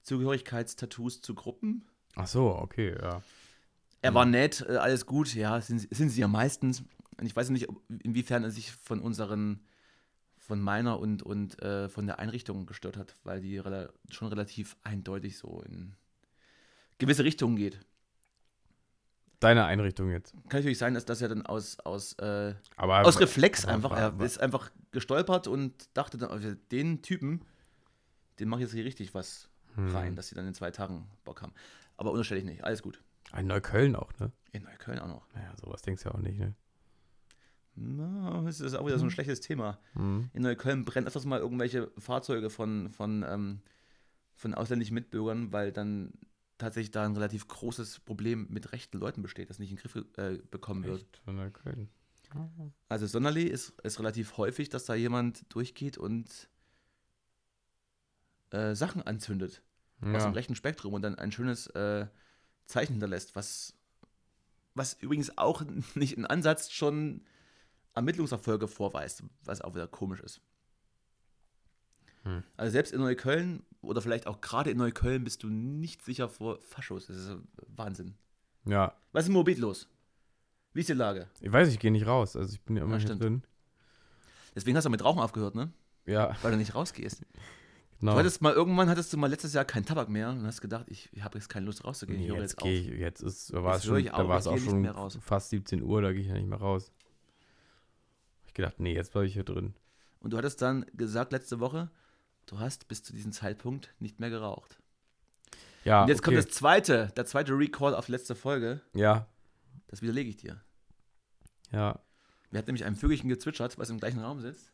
Zugehörigkeitstattoos zu Gruppen. Ach so, okay, ja. Er war nett, äh, alles gut, ja, sind, sie- sind sie ja meistens. Und ich weiß nicht, inwiefern er sich von unseren, von meiner und, und äh, von der Einrichtung gestört hat, weil die rela schon relativ eindeutig so in gewisse Richtungen geht. Deine Einrichtung jetzt. Kann natürlich sein, dass das ja dann aus, aus, äh, Aber aus Reflex aber- einfach, er aber- ist einfach gestolpert und dachte dann, den Typen, den mache ich jetzt hier richtig was Hm. rein, dass sie dann in zwei Tagen Bock haben. Aber unterstelle ich nicht, alles gut. Ein Neukölln auch, ne? In Neukölln auch noch. Naja, sowas denkst du ja auch nicht, ne? Na, das ist auch wieder so ein schlechtes Thema. Mhm. In Neukölln brennen öfters mal irgendwelche Fahrzeuge von, von, ähm, von ausländischen Mitbürgern, weil dann tatsächlich da ein relativ großes Problem mit rechten Leuten besteht, das nicht in den Griff äh, bekommen wird. Echt? Neukölln. Also Sonderlee ist, ist relativ häufig, dass da jemand durchgeht und äh, Sachen anzündet aus Ja. dem rechten Spektrum und dann ein schönes äh, Zeichen hinterlässt, was, was übrigens auch [laughs] nicht im Ansatz schon Ermittlungserfolge vorweist, was auch wieder komisch ist. Hm. Also selbst in Neukölln oder vielleicht auch gerade in Neukölln bist du nicht sicher vor Faschos. Das ist Wahnsinn. ja. Was ist im Mobil los? Wie ist die Lage? Ich weiß, ich gehe nicht raus. Also ich bin ja immer Ja, drin. Deswegen hast du mit Rauchen aufgehört, ne? Ja, Weil du nicht rausgehst. genau. Du hattest mal irgendwann hattest du mal letztes Jahr keinen Tabak mehr und hast gedacht, ich habe jetzt keine Lust rauszugehen. Nee, ich jetzt jetzt gehe ich, jetzt ist, da war es schon, ich da war ich es auch schon fast 17 Uhr, da gehe ich ja nicht mehr raus. Ich gedacht, nee, jetzt bleibe ich hier drin. Und du hattest dann gesagt letzte Woche, du hast bis zu diesem Zeitpunkt nicht mehr geraucht. Ja, und jetzt okay. kommt das zweite, der zweite Recall auf letzte Folge. Ja, Das widerlege ich dir. ja. Wir hat nämlich einem Vögelchen gezwitschert, was im gleichen Raum sitzt,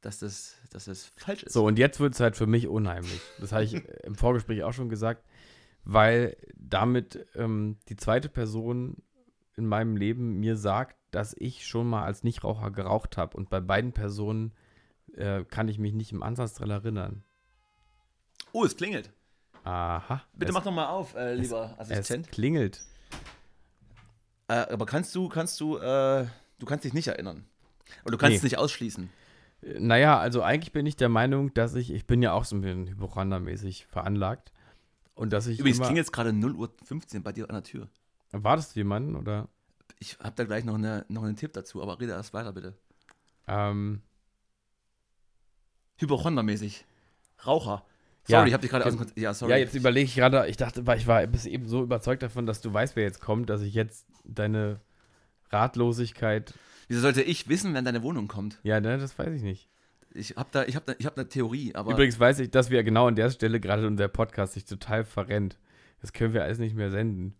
dass das, dass das falsch ist. So, und jetzt wird es halt für mich unheimlich. Das habe ich [laughs] im Vorgespräch auch schon gesagt, weil damit ähm, die zweite Person in meinem Leben mir sagt, dass ich schon mal als Nichtraucher geraucht habe. Und bei beiden Personen äh, kann ich mich nicht im Ansatz daran erinnern. Oh, es klingelt. Aha. Bitte es, mach doch mal auf, äh, lieber es Assistent. klingelt. Äh, aber kannst du, kannst du, äh, du kannst dich nicht erinnern. Oder du kannst Nee. es nicht ausschließen. Äh, Naja, also eigentlich bin ich der Meinung, dass ich, ich bin ja auch so ein bisschen hypochondermäßig veranlagt. Und dass ich Übrigens immer, klingelt jetzt gerade 0.15 Uhr bei dir an der Tür. Wartest du jemanden oder? Ich habe da gleich noch, eine, noch einen Tipp dazu, aber rede erst weiter bitte. Ähm, Hypochondermäßig. Raucher. Ja. Sorry, ich habe dich gerade aus Ja, sorry. ja, jetzt überlege ich gerade, ich dachte, weil ich war bis eben so überzeugt davon, dass du weißt, wer jetzt kommt, dass ich jetzt deine Ratlosigkeit, Wieso sollte ich wissen, wenn deine Wohnung kommt? ja, ne, das weiß ich nicht. Ich habe da, ich hab da, ich hab eine Theorie, aber Übrigens weiß ich, dass wir genau an der Stelle gerade unser Podcast sich total verrennt. Das können wir alles nicht mehr senden.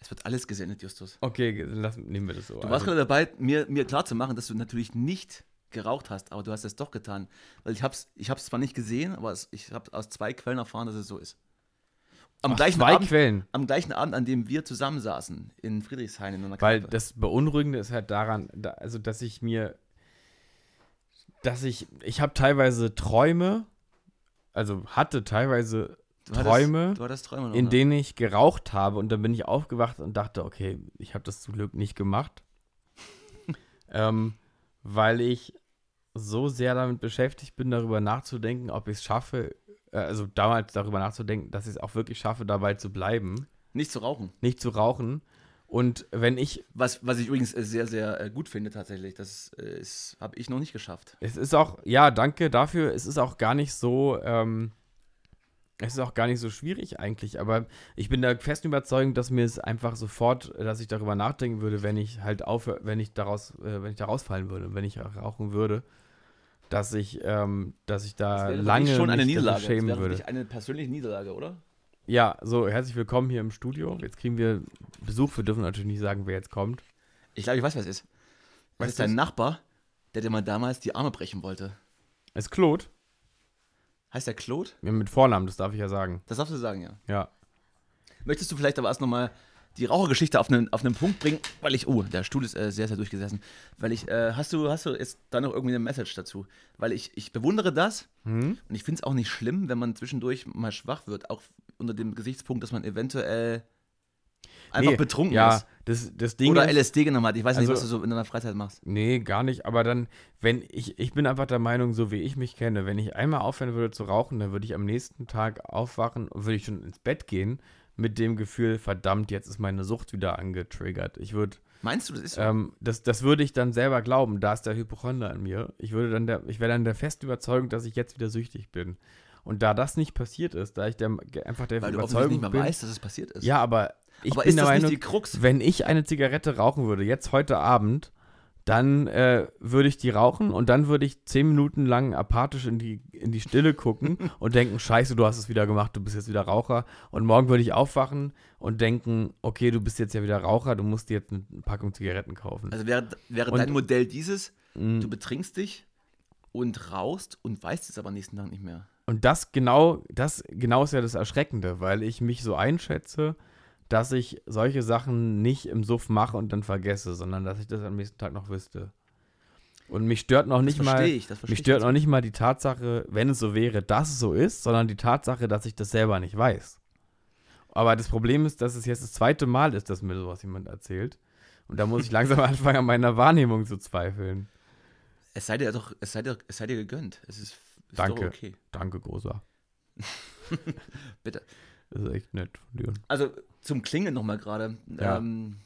es wird alles gesendet, Justus. Okay, dann lassen, nehmen wir das so. Du warst Also, gerade dabei, mir, mir klar zu machen, dass du natürlich nicht geraucht hast, aber du hast es doch getan. Weil ich hab's, ich hab's zwar nicht gesehen, aber es, ich habe aus zwei Quellen erfahren, dass es so ist. Am aus gleichen, zwei Abend, Quellen. am gleichen Abend, an dem wir zusammensaßen in Friedrichshain in einer Weil das Beunruhigende ist halt daran, da, also dass ich mir, dass ich, ich habe teilweise Träume, also hatte teilweise Du hattest- Träume, du hattest Träume noch, in ne? denen ich geraucht habe und dann bin ich aufgewacht und dachte, okay, ich habe das zum Glück nicht gemacht, [laughs] ähm, weil ich so sehr damit beschäftigt bin, darüber nachzudenken, ob ich es schaffe, äh, also damals darüber nachzudenken, dass ich es auch wirklich schaffe, dabei zu bleiben, Nicht zu rauchen. nicht zu rauchen. Und wenn ich Was, was ich übrigens äh, sehr, sehr äh, gut finde tatsächlich. Das habe ich noch nicht geschafft. Es ist auch, ja, danke dafür. Es ist auch gar nicht so, ähm, es ist auch gar nicht so schwierig eigentlich, aber ich bin der festen Überzeugung, dass mir es einfach sofort, dass ich darüber nachdenken würde, wenn ich halt aufhöre, wenn ich daraus, äh, wenn ich da rausfallen würde, wenn ich rauchen würde, dass ich, ähm, dass ich da Das wäre lange schon eine Niederlage. Das schämen wäre für würde. eine persönliche Niederlage, oder? Ja, so, herzlich willkommen hier im Studio. Jetzt kriegen wir Besuch. Wir dürfen natürlich nicht sagen, wer jetzt kommt. Ich glaube, ich weiß, wer es ist. Das Weißt ist dein? Nachbar, der dir mal damals die Arme brechen wollte. Es ist Claude. Heißt der Claude? Ja, mit Vornamen, das darf ich ja sagen. Das darfst du sagen, ja. Ja. Möchtest du vielleicht aber erst nochmal die Rauchergeschichte auf einen, auf einen Punkt bringen? Weil ich, oh, der Stuhl ist äh, sehr, sehr durchgesessen. Weil ich, äh, hast du, hast du jetzt da noch irgendwie eine Message dazu? Weil ich, ich bewundere das Hm? und ich finde es auch nicht schlimm, wenn man zwischendurch mal schwach wird. Auch unter dem Gesichtspunkt, dass man eventuell einfach Nee, betrunken ja, ist. Das, das Ding Oder ist, LSD genommen hat. Ich weiß nicht, Also- was du so in deiner Freizeit machst. Nee, gar nicht. Aber dann, wenn ich, ich bin einfach der Meinung, so wie ich mich kenne, wenn ich einmal aufhören würde zu rauchen, dann würde ich am nächsten Tag aufwachen und würde ich schon ins Bett gehen mit dem Gefühl, verdammt, jetzt ist meine Sucht wieder angetriggert. Ich würde, Meinst du, das ist so? ähm, das, das würde ich dann selber glauben, da ist der Hypochonder in mir. Ich würde dann der, ich wäre dann der festen Überzeugung, dass ich jetzt wieder süchtig bin. Und da das nicht passiert ist, da ich der, einfach der Weil du Überzeugung nicht mehr bin, weißt, dass es passiert ist. ja, aber ich aber bin ist der das Meinung, nicht die Krux? wenn ich eine Zigarette rauchen würde, jetzt heute Abend, dann äh, würde ich die rauchen und dann würde ich zehn Minuten lang apathisch in die, in die Stille gucken [laughs] und denken, scheiße, du hast es wieder gemacht, du bist jetzt wieder Raucher. Und morgen würde ich aufwachen und denken, okay, du bist jetzt ja wieder Raucher, du musst dir jetzt eine Packung Zigaretten kaufen. Also wäre, wäre Und- dein Modell dieses, Mm. du betrinkst dich und rauchst und weißt es aber nächsten Tag nicht mehr. Und das genau, das genau ist ja das Erschreckende, weil ich mich so einschätze, dass ich solche Sachen nicht im Suff mache und dann vergesse, sondern dass ich das am nächsten Tag noch wüsste. Und mich stört noch nicht das mal, verstehe ich, mich ich stört noch nicht mal die Tatsache, wenn es so wäre, dass es so ist, sondern die Tatsache, dass ich das selber nicht weiß. Aber das Problem ist, dass es jetzt das zweite Mal ist, dass mir sowas jemand erzählt. Und da muss ich langsam [laughs] anfangen, an meiner Wahrnehmung zu zweifeln. Es sei dir doch, es sei dir, es sei dir gegönnt. Es ist, ist Danke. okay. Danke, Großer. [laughs] [laughs] Bitte. Das ist echt nett von dir. Also zum Klingeln nochmal gerade. Ja. Ähm,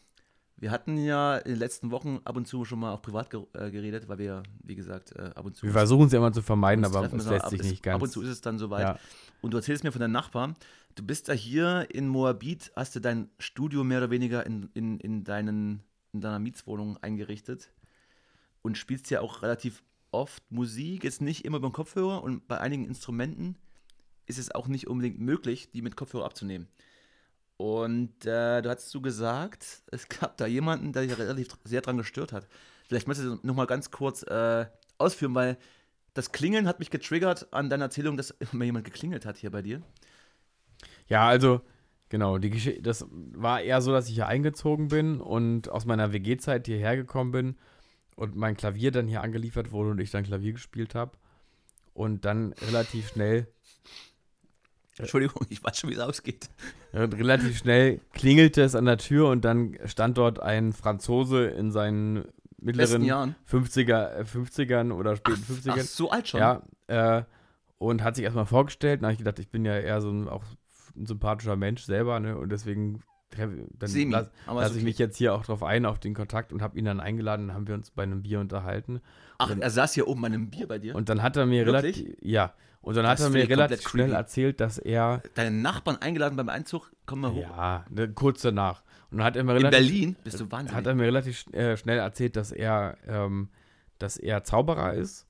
wir hatten ja in den letzten Wochen ab und zu schon mal auch privat ge äh, geredet, weil wir, wie gesagt, äh, ab und zu. Wir versuchen es ja immer zu vermeiden, aber es lässt ab, sich ist- nicht ganz. Ab und zu ist es dann soweit. ja. Und du erzählst mir von deinem Nachbarn. Du bist da hier in Moabit, hast du dein Studio mehr oder weniger in, in, in, deinen, in deiner Mietswohnung eingerichtet und spielst ja auch relativ oft Musik, jetzt nicht immer über den Kopfhörer und bei einigen Instrumenten ist es auch nicht unbedingt möglich, die mit Kopfhörer abzunehmen. Und äh, du hast du gesagt, [laughs] es gab da jemanden, der sich relativ sehr dran gestört hat. Vielleicht möchtest du nochmal ganz kurz äh, ausführen, weil das Klingeln hat mich getriggert an deiner Erzählung, dass immer jemand geklingelt hat hier bei dir. ja, also, genau, das war eher so, dass ich hier eingezogen bin und aus meiner WG-Zeit hierher gekommen bin und mein Klavier dann hier angeliefert wurde und ich dann Klavier gespielt habe. Und dann relativ schnell Entschuldigung, ich weiß schon, wie es ausgeht. Und relativ schnell klingelte es an der Tür und dann stand dort ein Franzose in seinen mittleren Jahren. 50er, äh, 50ern oder späten 50ern. Ach, so alt schon. Ja, äh, und hat sich erstmal vorgestellt. Dann habe ich gedacht, ich bin ja eher so ein, auch ein sympathischer Mensch selber, ne? Und deswegen dann Semi. lass, lasse ist ich okay. mich jetzt hier auch drauf ein, auf den Kontakt und habe ihn dann eingeladen. Dann haben wir uns bei einem Bier unterhalten. Ach, er saß hier oben an einem Bier bei dir. Und dann hat er mir Wirklich? relativ, ja, und dann Das hat er mir relativ schnell creepy. erzählt, dass er, Deine Nachbarn eingeladen beim Einzug, komm mal hoch. ja, ne, kurz danach. Und dann hat er mir In relativ, Berlin bist du wahnsinnig. hat er mir relativ äh, schnell erzählt, dass er, ähm, dass er Zauberer ist,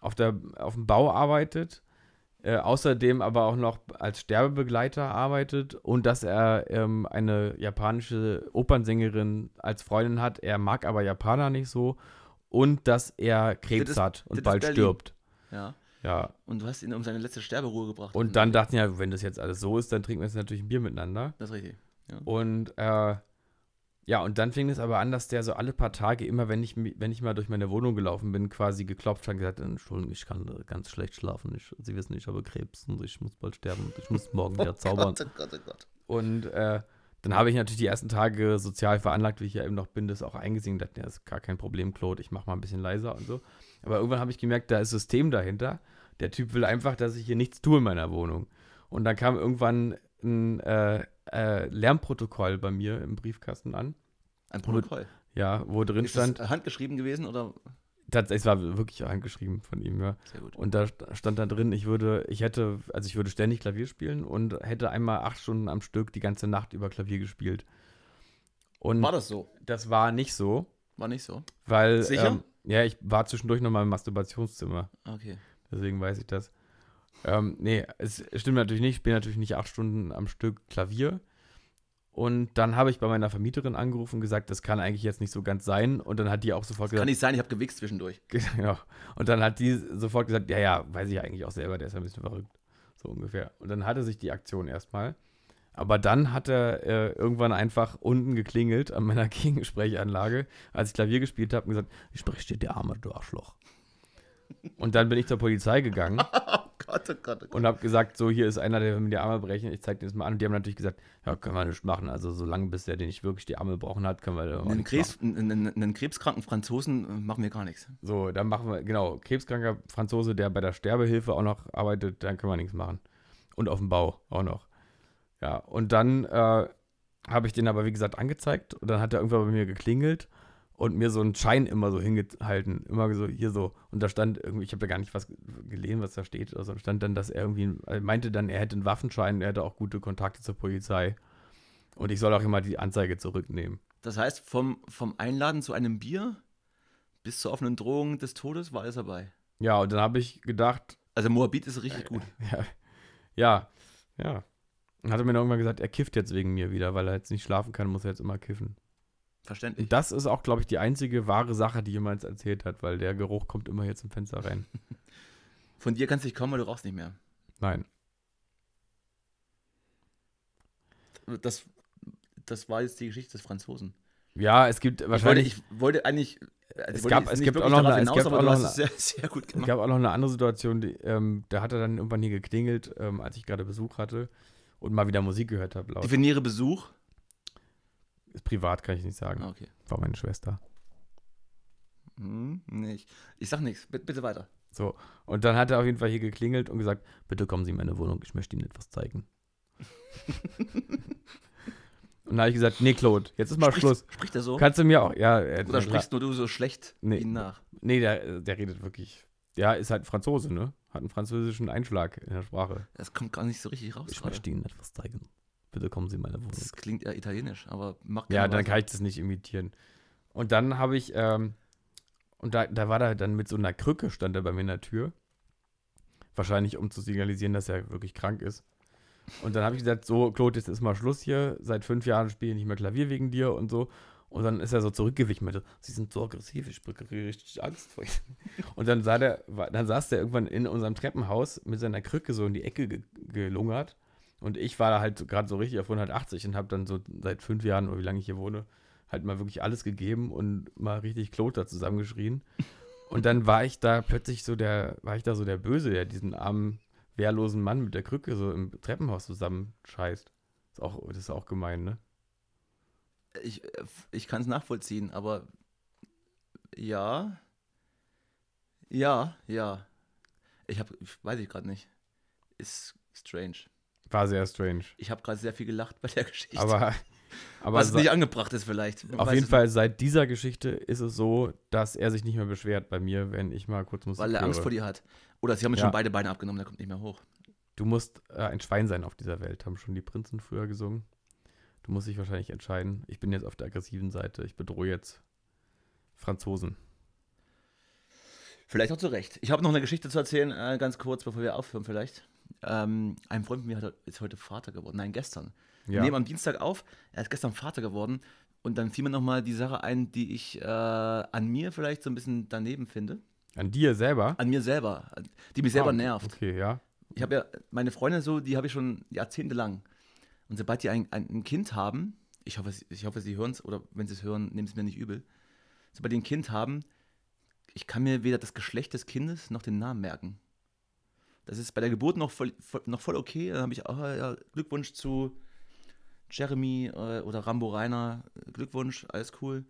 auf, der, auf dem Bau arbeitet, äh, außerdem aber auch noch als Sterbebegleiter arbeitet und dass er ähm, eine japanische Opernsängerin als Freundin hat. Er mag aber Japaner nicht so und dass er Krebs Das hat und bald stirbt. ja. Ja, Und du hast ihn um seine letzte Sterberuhe gebracht. und dann dachten ja, wenn das jetzt alles so ist, dann trinken wir jetzt natürlich ein Bier miteinander. Das ist richtig. Und äh, ja, und dann fing es aber an, dass der so alle paar Tage, immer wenn ich, wenn ich mal durch meine Wohnung gelaufen bin, quasi geklopft hat und gesagt, Entschuldigung, ich kann ganz schlecht schlafen. Ich, Sie wissen, ich habe Krebs und ich muss bald sterben und ich muss morgen [laughs] wieder zaubern. Gott, oh Gott, oh Gott. Und äh, dann habe ich natürlich die ersten Tage sozial veranlagt, wie ich ja eben noch bin, das auch eingesehen. Dachte, ja, ist gar kein Problem, Claude, ich mache mal ein bisschen leiser und so. Aber irgendwann habe ich gemerkt, da ist System dahinter. Der Typ will einfach, dass ich hier nichts tue in meiner Wohnung. Und dann kam irgendwann ein äh, äh, Lärmprotokoll bei mir im Briefkasten an. Ein Protokoll. Ja, wo drin Ist das stand, handgeschrieben gewesen oder? tatsächlich, es war wirklich angeschrieben von ihm, ja. Sehr gut. Und da st- stand da drin, ich würde, ich hätte, also ich würde ständig Klavier spielen und hätte einmal acht Stunden am Stück die ganze Nacht über Klavier gespielt. Und War das so? das war nicht so, War nicht so? weil Sicher? Ähm, ja, ich war zwischendurch nochmal im Masturbationszimmer, Okay. deswegen weiß ich das. Ähm, nee, es stimmt natürlich nicht, ich spiele natürlich nicht acht Stunden am Stück Klavier. Und dann habe ich bei meiner Vermieterin angerufen und gesagt, das kann eigentlich jetzt nicht so ganz sein. Und dann hat die auch sofort Kann gesagt, nicht sein, ich habe gewichst zwischendurch. [laughs] Genau. Und dann hat die sofort gesagt, ja, ja, weiß ich eigentlich auch selber, der ist ein bisschen verrückt. So ungefähr. Und dann hatte sich die Aktion erstmal. Aber dann hat er äh, irgendwann einfach unten geklingelt an meiner [laughs] Gegensprechanlage, als ich Klavier gespielt habe und gesagt, ich spreche dir der arme du Arschloch. Und dann bin ich zur Polizei gegangen [laughs] Oh Gott, oh Gott, oh Gott. und habe gesagt, so hier ist einer, der will mir die Arme brechen, ich zeig dir das mal an. Und die haben natürlich gesagt, ja, können wir nicht machen. Also solange bis der den nicht wirklich die Arme gebrochen hat, können wir da Einen, Krebs, einen, einen, einen krebskranken Franzosen äh, machen wir gar nichts. So, dann machen wir, genau, krebskranker Franzose, der bei der Sterbehilfe auch noch arbeitet, dann können wir nichts machen. Und auf dem Bau auch noch. Ja, und dann äh, habe ich den aber, wie gesagt, angezeigt und dann hat er irgendwann bei mir geklingelt und mir so einen Schein immer so hingehalten. Immer so, hier so. Und da stand irgendwie, ich habe da gar nicht was gelesen, was da steht. Also stand dann, dass er irgendwie, er meinte dann, er hätte einen Waffenschein, er hätte auch gute Kontakte zur Polizei. Und ich soll auch immer die Anzeige zurücknehmen. Das heißt, vom, vom Einladen zu einem Bier bis zur offenen Drohung des Todes war alles dabei. Ja, und dann habe ich gedacht, Also Moabit ist richtig gut. [laughs] Ja, ja, ja. Und hat er mir noch irgendwann gesagt, er kifft jetzt wegen mir wieder, weil er jetzt nicht schlafen kann, muss er jetzt immer kiffen. Verständlich. Und das ist auch, glaube ich, die einzige wahre Sache, die jemand erzählt hat, weil der Geruch kommt immer hier zum Fenster rein. [laughs] Von dir kannst du nicht kommen, weil du rauchst nicht mehr. Nein. Das, das war jetzt die Geschichte des Franzosen. Ja, es gibt Ich wollte, wahrscheinlich, ich wollte eigentlich. also Es gab- es gibt auch noch eine- es hinaus, gibt aber auch noch eine- es sehr, sehr es gab auch noch eine andere Situation, die, ähm, da hat er dann irgendwann hier geklingelt, ähm, als ich gerade Besuch hatte und mal wieder Musik gehört habe. Laut. Definiere Besuch. Ist privat, kann ich nicht sagen. Ah, okay. War meine Schwester. Hm, nee, ich, sag nichts. Bitte, bitte weiter. So. Und dann hat er auf jeden Fall hier geklingelt und gesagt, bitte kommen Sie in meine Wohnung, ich möchte Ihnen etwas zeigen. [laughs] und dann habe ich gesagt, nee, Claude, jetzt ist mal Schluss. Spricht er so? Kannst du mir auch, ja, äh, Oder sprichst nur du so schlecht Nee. ihn nach? nee, der, der redet wirklich, der ist halt Franzose, ne? Hat einen französischen Einschlag in der Sprache. Das kommt gar nicht so richtig raus. Ich gerade. möchte Ihnen etwas zeigen. Bitte kommen Sie in meine Wohnung. Das klingt eher italienisch, aber mach Ja, dann kann ich das nicht imitieren. Und dann habe ich, ähm, und da, da war er dann mit so einer Krücke, stand er bei mir in der Tür. Wahrscheinlich, um zu signalisieren, dass er wirklich krank ist. Und dann habe ich gesagt, so, Claude, jetzt ist mal Schluss hier. Seit fünf Jahren spiele ich nicht mehr Klavier wegen dir und so. Und dann ist er so zurückgewichen mit, Sie sind so aggressiv, ich kriege richtig Angst vor Ihnen. Und dann, sah der, dann saß der irgendwann in unserem Treppenhaus mit seiner Krücke so in die Ecke ge gelungert. Und ich war da halt gerade so richtig auf 180 und habe dann so seit fünf Jahren, oder wie lange ich hier wohne, halt mal wirklich alles gegeben und mal richtig Kloter zusammengeschrien. Und dann war ich da plötzlich so der, war ich da so der Böse, der diesen armen wehrlosen Mann mit der Krücke so im Treppenhaus zusammenscheißt. Ist auch, das ist auch gemein, ne? Ich, äh, ich kann es nachvollziehen, aber ja. Ja, ja. Ich habe, weiß ich gerade nicht. Ist strange. War sehr strange. Ich habe gerade sehr viel gelacht bei der Geschichte. Aber, [laughs] aber was nicht angebracht ist vielleicht. Man auf jeden Fall seit dieser Geschichte ist es so, dass er sich nicht mehr beschwert bei mir, wenn ich mal kurz nicht, Musik Weil er höre. Angst vor dir hat. Oder sie haben Ja. schon beide Beine abgenommen, der kommt nicht mehr hoch. Du musst äh, ein Schwein sein auf dieser Welt, haben schon die Prinzen früher gesungen. Du musst dich wahrscheinlich entscheiden. Ich bin jetzt auf der aggressiven Seite. Ich bedrohe jetzt Franzosen. Vielleicht auch zu Recht. Ich habe noch eine Geschichte zu erzählen, äh, ganz kurz, bevor wir aufhören vielleicht. Ähm, ein Freund von mir hat, ist heute Vater geworden. Nein, gestern. Wir Ja. nehmen am Dienstag auf. Er ist gestern Vater geworden. Und dann fiel mir nochmal die Sache ein, die ich äh, an mir vielleicht so ein bisschen daneben finde. An dir selber? An mir selber. Die mich selber Ah, nervt. Okay, ja. Ich habe ja meine Freunde so, die habe ich schon jahrzehntelang. Und sobald die ein, ein, Kind haben, ich hoffe, sie- ich hoffe, sie hören es, oder wenn sie es hören, nehmen sie es mir nicht übel. Sobald die ein Kind haben, ich kann mir weder das Geschlecht des Kindes noch den Namen merken. Das ist bei der Geburt noch voll, voll, noch voll okay. Dann habe ich, ah, ja, Glückwunsch zu Jeremy äh, oder Rambo Rainer. Glückwunsch, alles cool.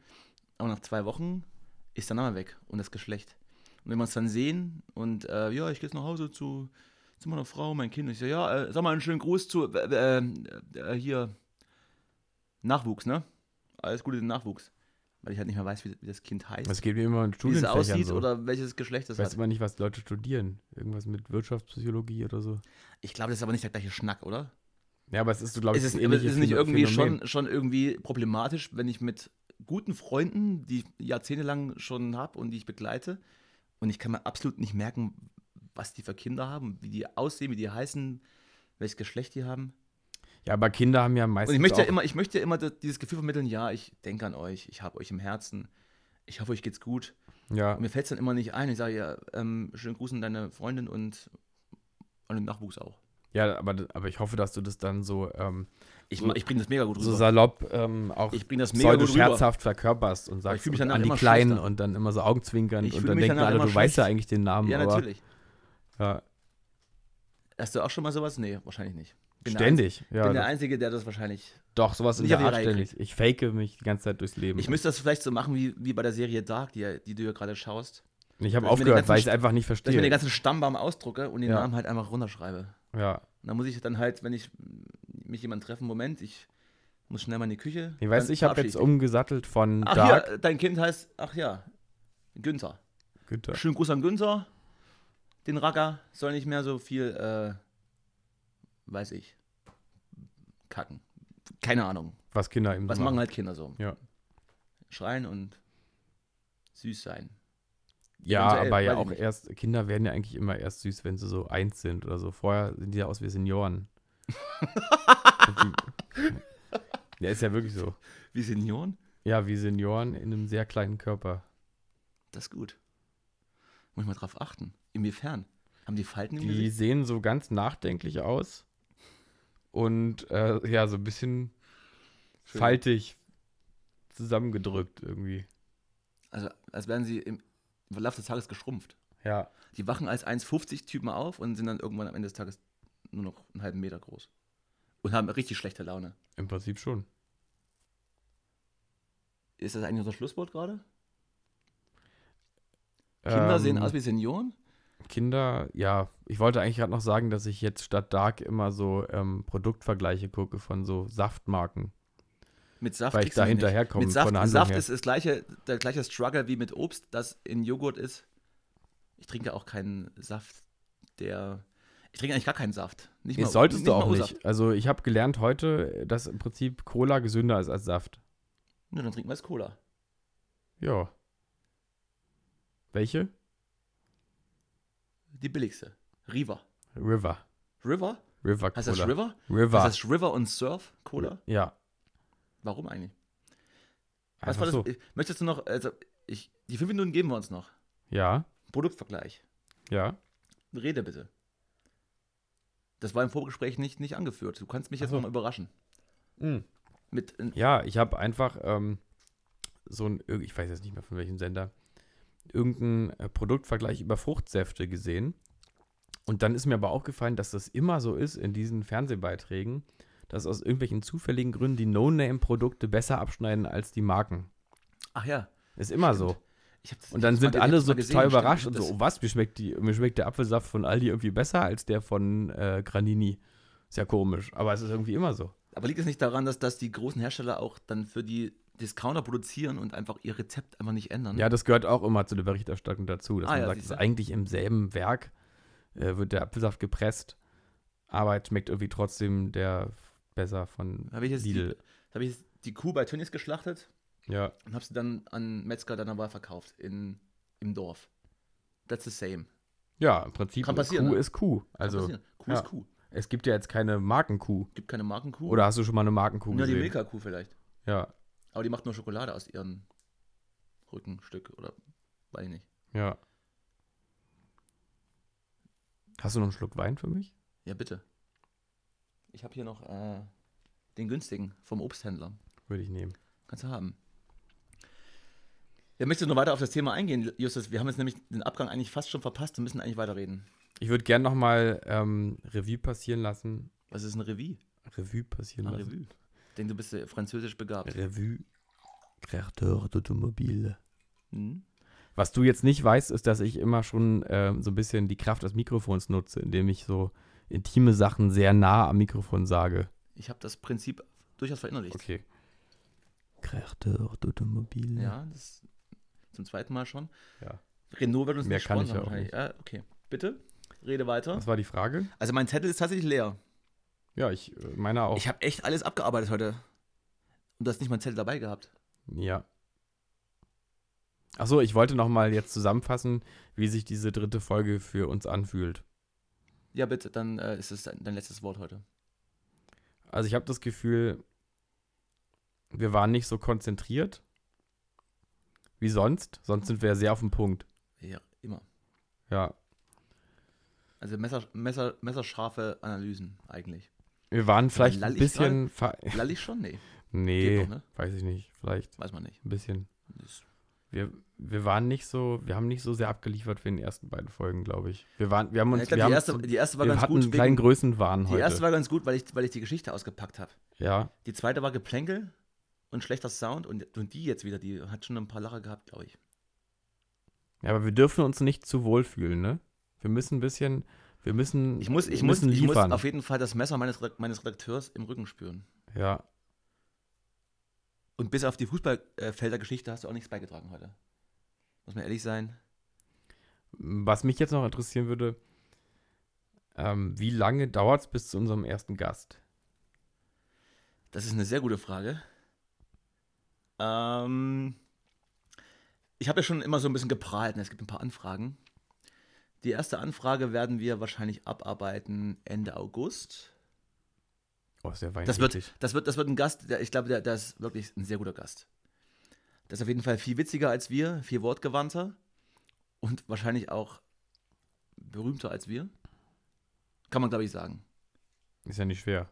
Aber nach zwei Wochen ist der Name weg und das Geschlecht. Und wenn wir uns dann sehen und äh, ja, ich gehe jetzt nach Hause zu, zu meiner Frau, mein Kind. Ich so, ja, äh, sag mal einen schönen Gruß zu äh, äh, äh, hier Nachwuchs, ne? Alles Gute den Nachwuchs. Weil ich halt nicht mehr weiß, wie, wie das Kind heißt. Es geht mir immer in wie es aussieht so. oder welches Geschlecht es ich weiß hat. immer nicht, was Leute studieren. Irgendwas mit Wirtschaftspsychologie oder so. Ich glaube, das ist aber nicht der gleiche Schnack, oder? Ja, aber es ist so, glaube ich, Ist es, ist es nicht irgendwie Phänomen. schon, schon irgendwie problematisch, wenn ich mit guten Freunden, die ich jahrzehntelang schon habe und die ich begleite, und ich kann mir absolut nicht merken, was die für Kinder haben, wie die aussehen, wie die heißen, welches Geschlecht die haben. Ja, aber Kinder haben ja meistens Und ich möchte ja immer, ich möchte ja immer dieses Gefühl vermitteln, ja, ich denke an euch, ich habe euch im Herzen, ich hoffe, euch geht's gut. ja, Und mir fällt es dann immer nicht ein. Ich sage ja, ähm, schönen Gruß an deine Freundin und an den Nachwuchs auch. ja aber, aber ich hoffe, dass du das dann so, ähm, Ich, So- ich bringe das mega gut so rüber. salopp ähm, auch Ich bringe das mega gut scherzhaft verkörperst und ich sagst fühl mich und an die Kleinen und dann immer so augenzwinkern Ich und dann denken alle, du weißt ja eigentlich den Namen, Ja, natürlich. Ja, Hast du auch schon mal sowas? Nee, wahrscheinlich nicht. Bin ständig. Einzige, Ja, bin der. Einzige, der das wahrscheinlich. doch, sowas in der Art ständig. Ich fake mich die ganze Zeit durchs Leben. Ich müsste das vielleicht so machen wie, wie bei der Serie Dark, die, die du ja gerade schaust. ich habe ich aufgehört, ganzen weil ich es einfach nicht Dass ich mir den verstehe. ganzen Stammbaum ausdrucke und den Ja. Namen halt einfach runterschreibe. Ja. Und dann muss ich dann halt, wenn ich mich jemand treffen, Moment, ich muss schnell mal in die Küche. Ich weiß, ich habe jetzt umgesattelt von Ach Dark. ja, dein Kind heißt, ach ja, Günther. Günther. Schönen Gruß an Günther. Den Racker soll nicht mehr so viel, äh, weiß ich, kacken. Keine Ahnung. Was Kinder eben Was machen halt Kinder so? Ja. Schreien und süß sein. Ja, aber ja auch erst, Kinder werden ja eigentlich immer erst süß, wenn sie so eins sind oder so. Vorher sehen die ja aus wie Senioren. [laughs] Ja, ist ja wirklich so. Wie Senioren? Ja, wie Senioren in einem sehr kleinen Körper. Das ist gut. Muss ich mal drauf achten. Inwiefern? Haben die Falten im Die Gesicht? sehen so ganz nachdenklich aus und äh, ja, so ein bisschen Schön. faltig zusammengedrückt irgendwie. Also, als wären sie im, im Verlauf des Tages geschrumpft. Ja. Die wachen als 1,50-Typen auf und sind dann irgendwann am Ende des Tages nur noch einen halben Meter groß. Und haben richtig schlechte Laune. Im Prinzip schon. Ist das eigentlich unser Schlusswort gerade? Kinder Ähm, sehen aus wie Senioren? Kinder, ja, ich wollte eigentlich gerade noch sagen, dass ich jetzt statt Dark immer so ähm, Produktvergleiche gucke von so Saftmarken. Mit Saft weil ich du da nicht. hinterherkomme Mit Saft, Saft ist das gleiche, der gleiche Struggle wie mit Obst, das in Joghurt ist. Ich trinke auch keinen Saft, der. Ich trinke eigentlich gar keinen Saft. Nicht Nee, solltest du mal auch nicht. Also ich habe gelernt heute, dass im Prinzip Cola gesünder ist als Saft. Nö, dann trinken wir jetzt Cola. Ja. Welche? Die billigste. River. River. River? River Heißt Cola. das River? River. Heißt das River und Surf Cola? ja. Warum eigentlich? Was Einfach war das? so. Ich- Möchtest du noch, also ich, die fünf Minuten geben wir uns noch. Ja. Produktvergleich. Ja. Rede bitte. Das war im Vorgespräch nicht, nicht angeführt. Du kannst mich jetzt Ach so. nochmal überraschen. Mit, äh, Ja, ich habe einfach ähm, so ein, ich weiß jetzt nicht mehr von welchem Sender, irgendeinen äh, Produktvergleich über Fruchtsäfte gesehen. Und dann ist mir aber aufgefallen, dass das immer so ist in diesen Fernsehbeiträgen, dass aus irgendwelchen zufälligen Gründen die No-Name-Produkte besser abschneiden als die Marken. Ach ja. Ist immer Stimmt. so. Das- Und dann sind alle so gesehen, total überrascht und so, oh was, mir schmeckt, die, mir schmeckt der Apfelsaft von Aldi irgendwie besser als der von äh, Granini. Ist ja komisch, aber es ist irgendwie immer so. Aber liegt es nicht daran, dass, dass die großen Hersteller auch dann für die Discounter produzieren und einfach ihr Rezept einfach nicht ändern? Ja, das gehört auch immer zu der Berichterstattung dazu, dass Ah, man ja, sagt, es ist eigentlich im selben Werk äh, wird der Apfelsaft gepresst, aber es schmeckt irgendwie trotzdem der besser von Habe ich jetzt die, Lidl. habe ich jetzt die Kuh bei Tönnies geschlachtet Ja, und habe sie dann an Metzger deiner Wahl verkauft in, im Dorf. That's the same. ja, im Prinzip Kann passieren, Kuh ne? ist Kuh. Also. Kuh ja. ist Kuh. es gibt ja jetzt keine Markenkuh. Gibt keine Markenkuh. Oder hast du schon mal eine Markenkuh ja, die gesehen? Milka-Kuh vielleicht. Ja, Aber die macht nur Schokolade aus ihrem Rückenstück oder weiß ich nicht. ja. Hast du noch einen Schluck Wein für mich? Ja, bitte. Ich habe hier noch äh, den günstigen vom Obsthändler. Würde ich nehmen. Kannst du haben. Ja, möchtest du noch weiter auf das Thema eingehen, Justus? Wir haben jetzt nämlich den Abgang eigentlich fast schon verpasst und müssen eigentlich weiterreden. Ich würde gerne nochmal ähm, Revue passieren lassen. Was ist ein Revue? Revue passieren Ah, lassen. Revue. Ich denke, du bist äh, französisch begabt. Revue. Créateur d'automobile. Hm? Was du jetzt nicht weißt, ist, dass ich immer schon ähm, so ein bisschen die Kraft des Mikrofons nutze, indem ich so intime Sachen sehr nah am Mikrofon sage. Ich habe das Prinzip durchaus verinnerlicht. Okay. Créateur d'automobile. Ja, das zum zweiten Mal schon. Ja. Renault wird uns Mehr nicht kann ich ja auch wahrscheinlich. Ja, okay. Bitte, rede weiter. Was war die Frage? Also mein Zettel ist tatsächlich leer. Ja, ich äh, meine auch. Ich habe echt alles abgearbeitet heute. Und du hast nicht mal einen Zettel dabei gehabt. ja. Achso, ich wollte nochmal jetzt zusammenfassen, wie sich diese dritte Folge für uns anfühlt. Ja, bitte, dann äh, ist es dein, dein letztes Wort heute. Also ich habe das Gefühl, wir waren nicht so konzentriert wie sonst. Sonst sind wir ja sehr auf dem Punkt. Ja, immer. Ja. Also Messer, Messer, messerscharfe Analysen eigentlich. Wir waren vielleicht ein bisschen. ver- Lall ich schon? Nee, Nee, doch, ne? weiß ich nicht. Vielleicht weiß man nicht. ein bisschen. Wir, wir waren nicht so, wir haben nicht so sehr abgeliefert wie in den ersten beiden Folgen, glaube ich. Wir waren, wir haben uns, ich glaub, wir die, haben erste, so, die erste war wir ganz hatten gut. einen kleinen Wegen, Größenwahn die heute. erste war ganz gut, weil ich, weil ich die Geschichte ausgepackt habe. ja, Die zweite war Geplänkel und schlechter Sound und, und die jetzt wieder, die hat schon ein paar Lacher gehabt, glaube ich. ja, aber wir dürfen uns nicht zu wohl fühlen, ne? Wir müssen ein bisschen, wir müssen, Ich muss, ich muss, müssen ich muss liefern. auf jeden Fall das Messer meines, meines Redakteurs im Rücken spüren. ja, Und bis auf die Fußballfelder-Geschichte hast du auch nichts beigetragen heute. Muss man ehrlich sein. Was mich jetzt noch interessieren würde, ähm, wie lange dauert es bis zu unserem ersten Gast? Das ist eine sehr gute Frage. Ähm, ich habe ja schon immer so ein bisschen geprahlt. ne? Es gibt ein paar Anfragen. Die erste Anfrage werden wir wahrscheinlich abarbeiten Ende August. Oh, sehr Das wird, das wird, das wird ein Gast, der, ich glaube, der, der ist wirklich ein sehr guter Gast. Der ist auf jeden Fall viel witziger als wir, viel wortgewandter und wahrscheinlich auch berühmter als wir. Kann man, glaube ich, sagen. Ist ja nicht schwer.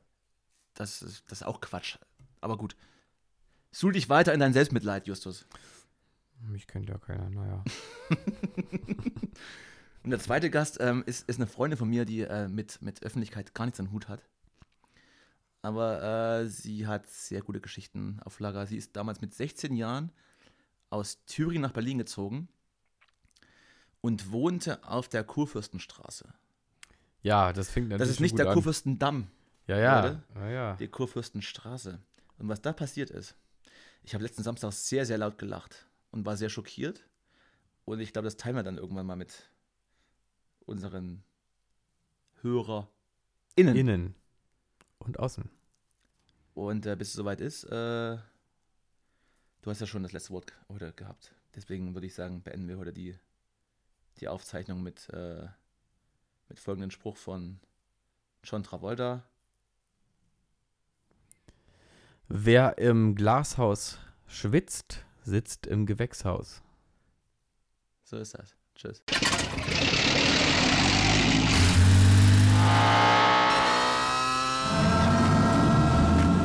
Das ist, das ist auch Quatsch. Aber gut. Suhl dich weiter in dein Selbstmitleid, Justus. Mich kennt ja keiner, naja. [laughs] Und der zweite Gast ähm, ist, ist eine Freundin von mir, die äh, mit, mit Öffentlichkeit gar nichts am Hut hat. Aber äh, sie hat sehr gute Geschichten auf Lager. Sie ist damals mit 16 Jahren aus Thüringen nach Berlin gezogen und wohnte auf der Kurfürstenstraße. Ja, das fängt natürlich Das ist nicht der an. Kurfürstendamm, Ja, ja, Leute. ja, ja. die Kurfürstenstraße. Und was da passiert ist, ich habe letzten Samstag sehr, sehr laut gelacht und war sehr schockiert. Und ich glaube, das teilen wir dann irgendwann mal mit unseren HörerInnen. Innen und außen. Und äh, bis es soweit ist, äh, du hast ja schon das letzte Wort heute gehabt. Deswegen würde ich sagen, beenden wir heute die, die Aufzeichnung mit, äh, mit folgendem Spruch von John Travolta. Wer im Glashaus schwitzt, sitzt im Gewächshaus. So ist das. Tschüss.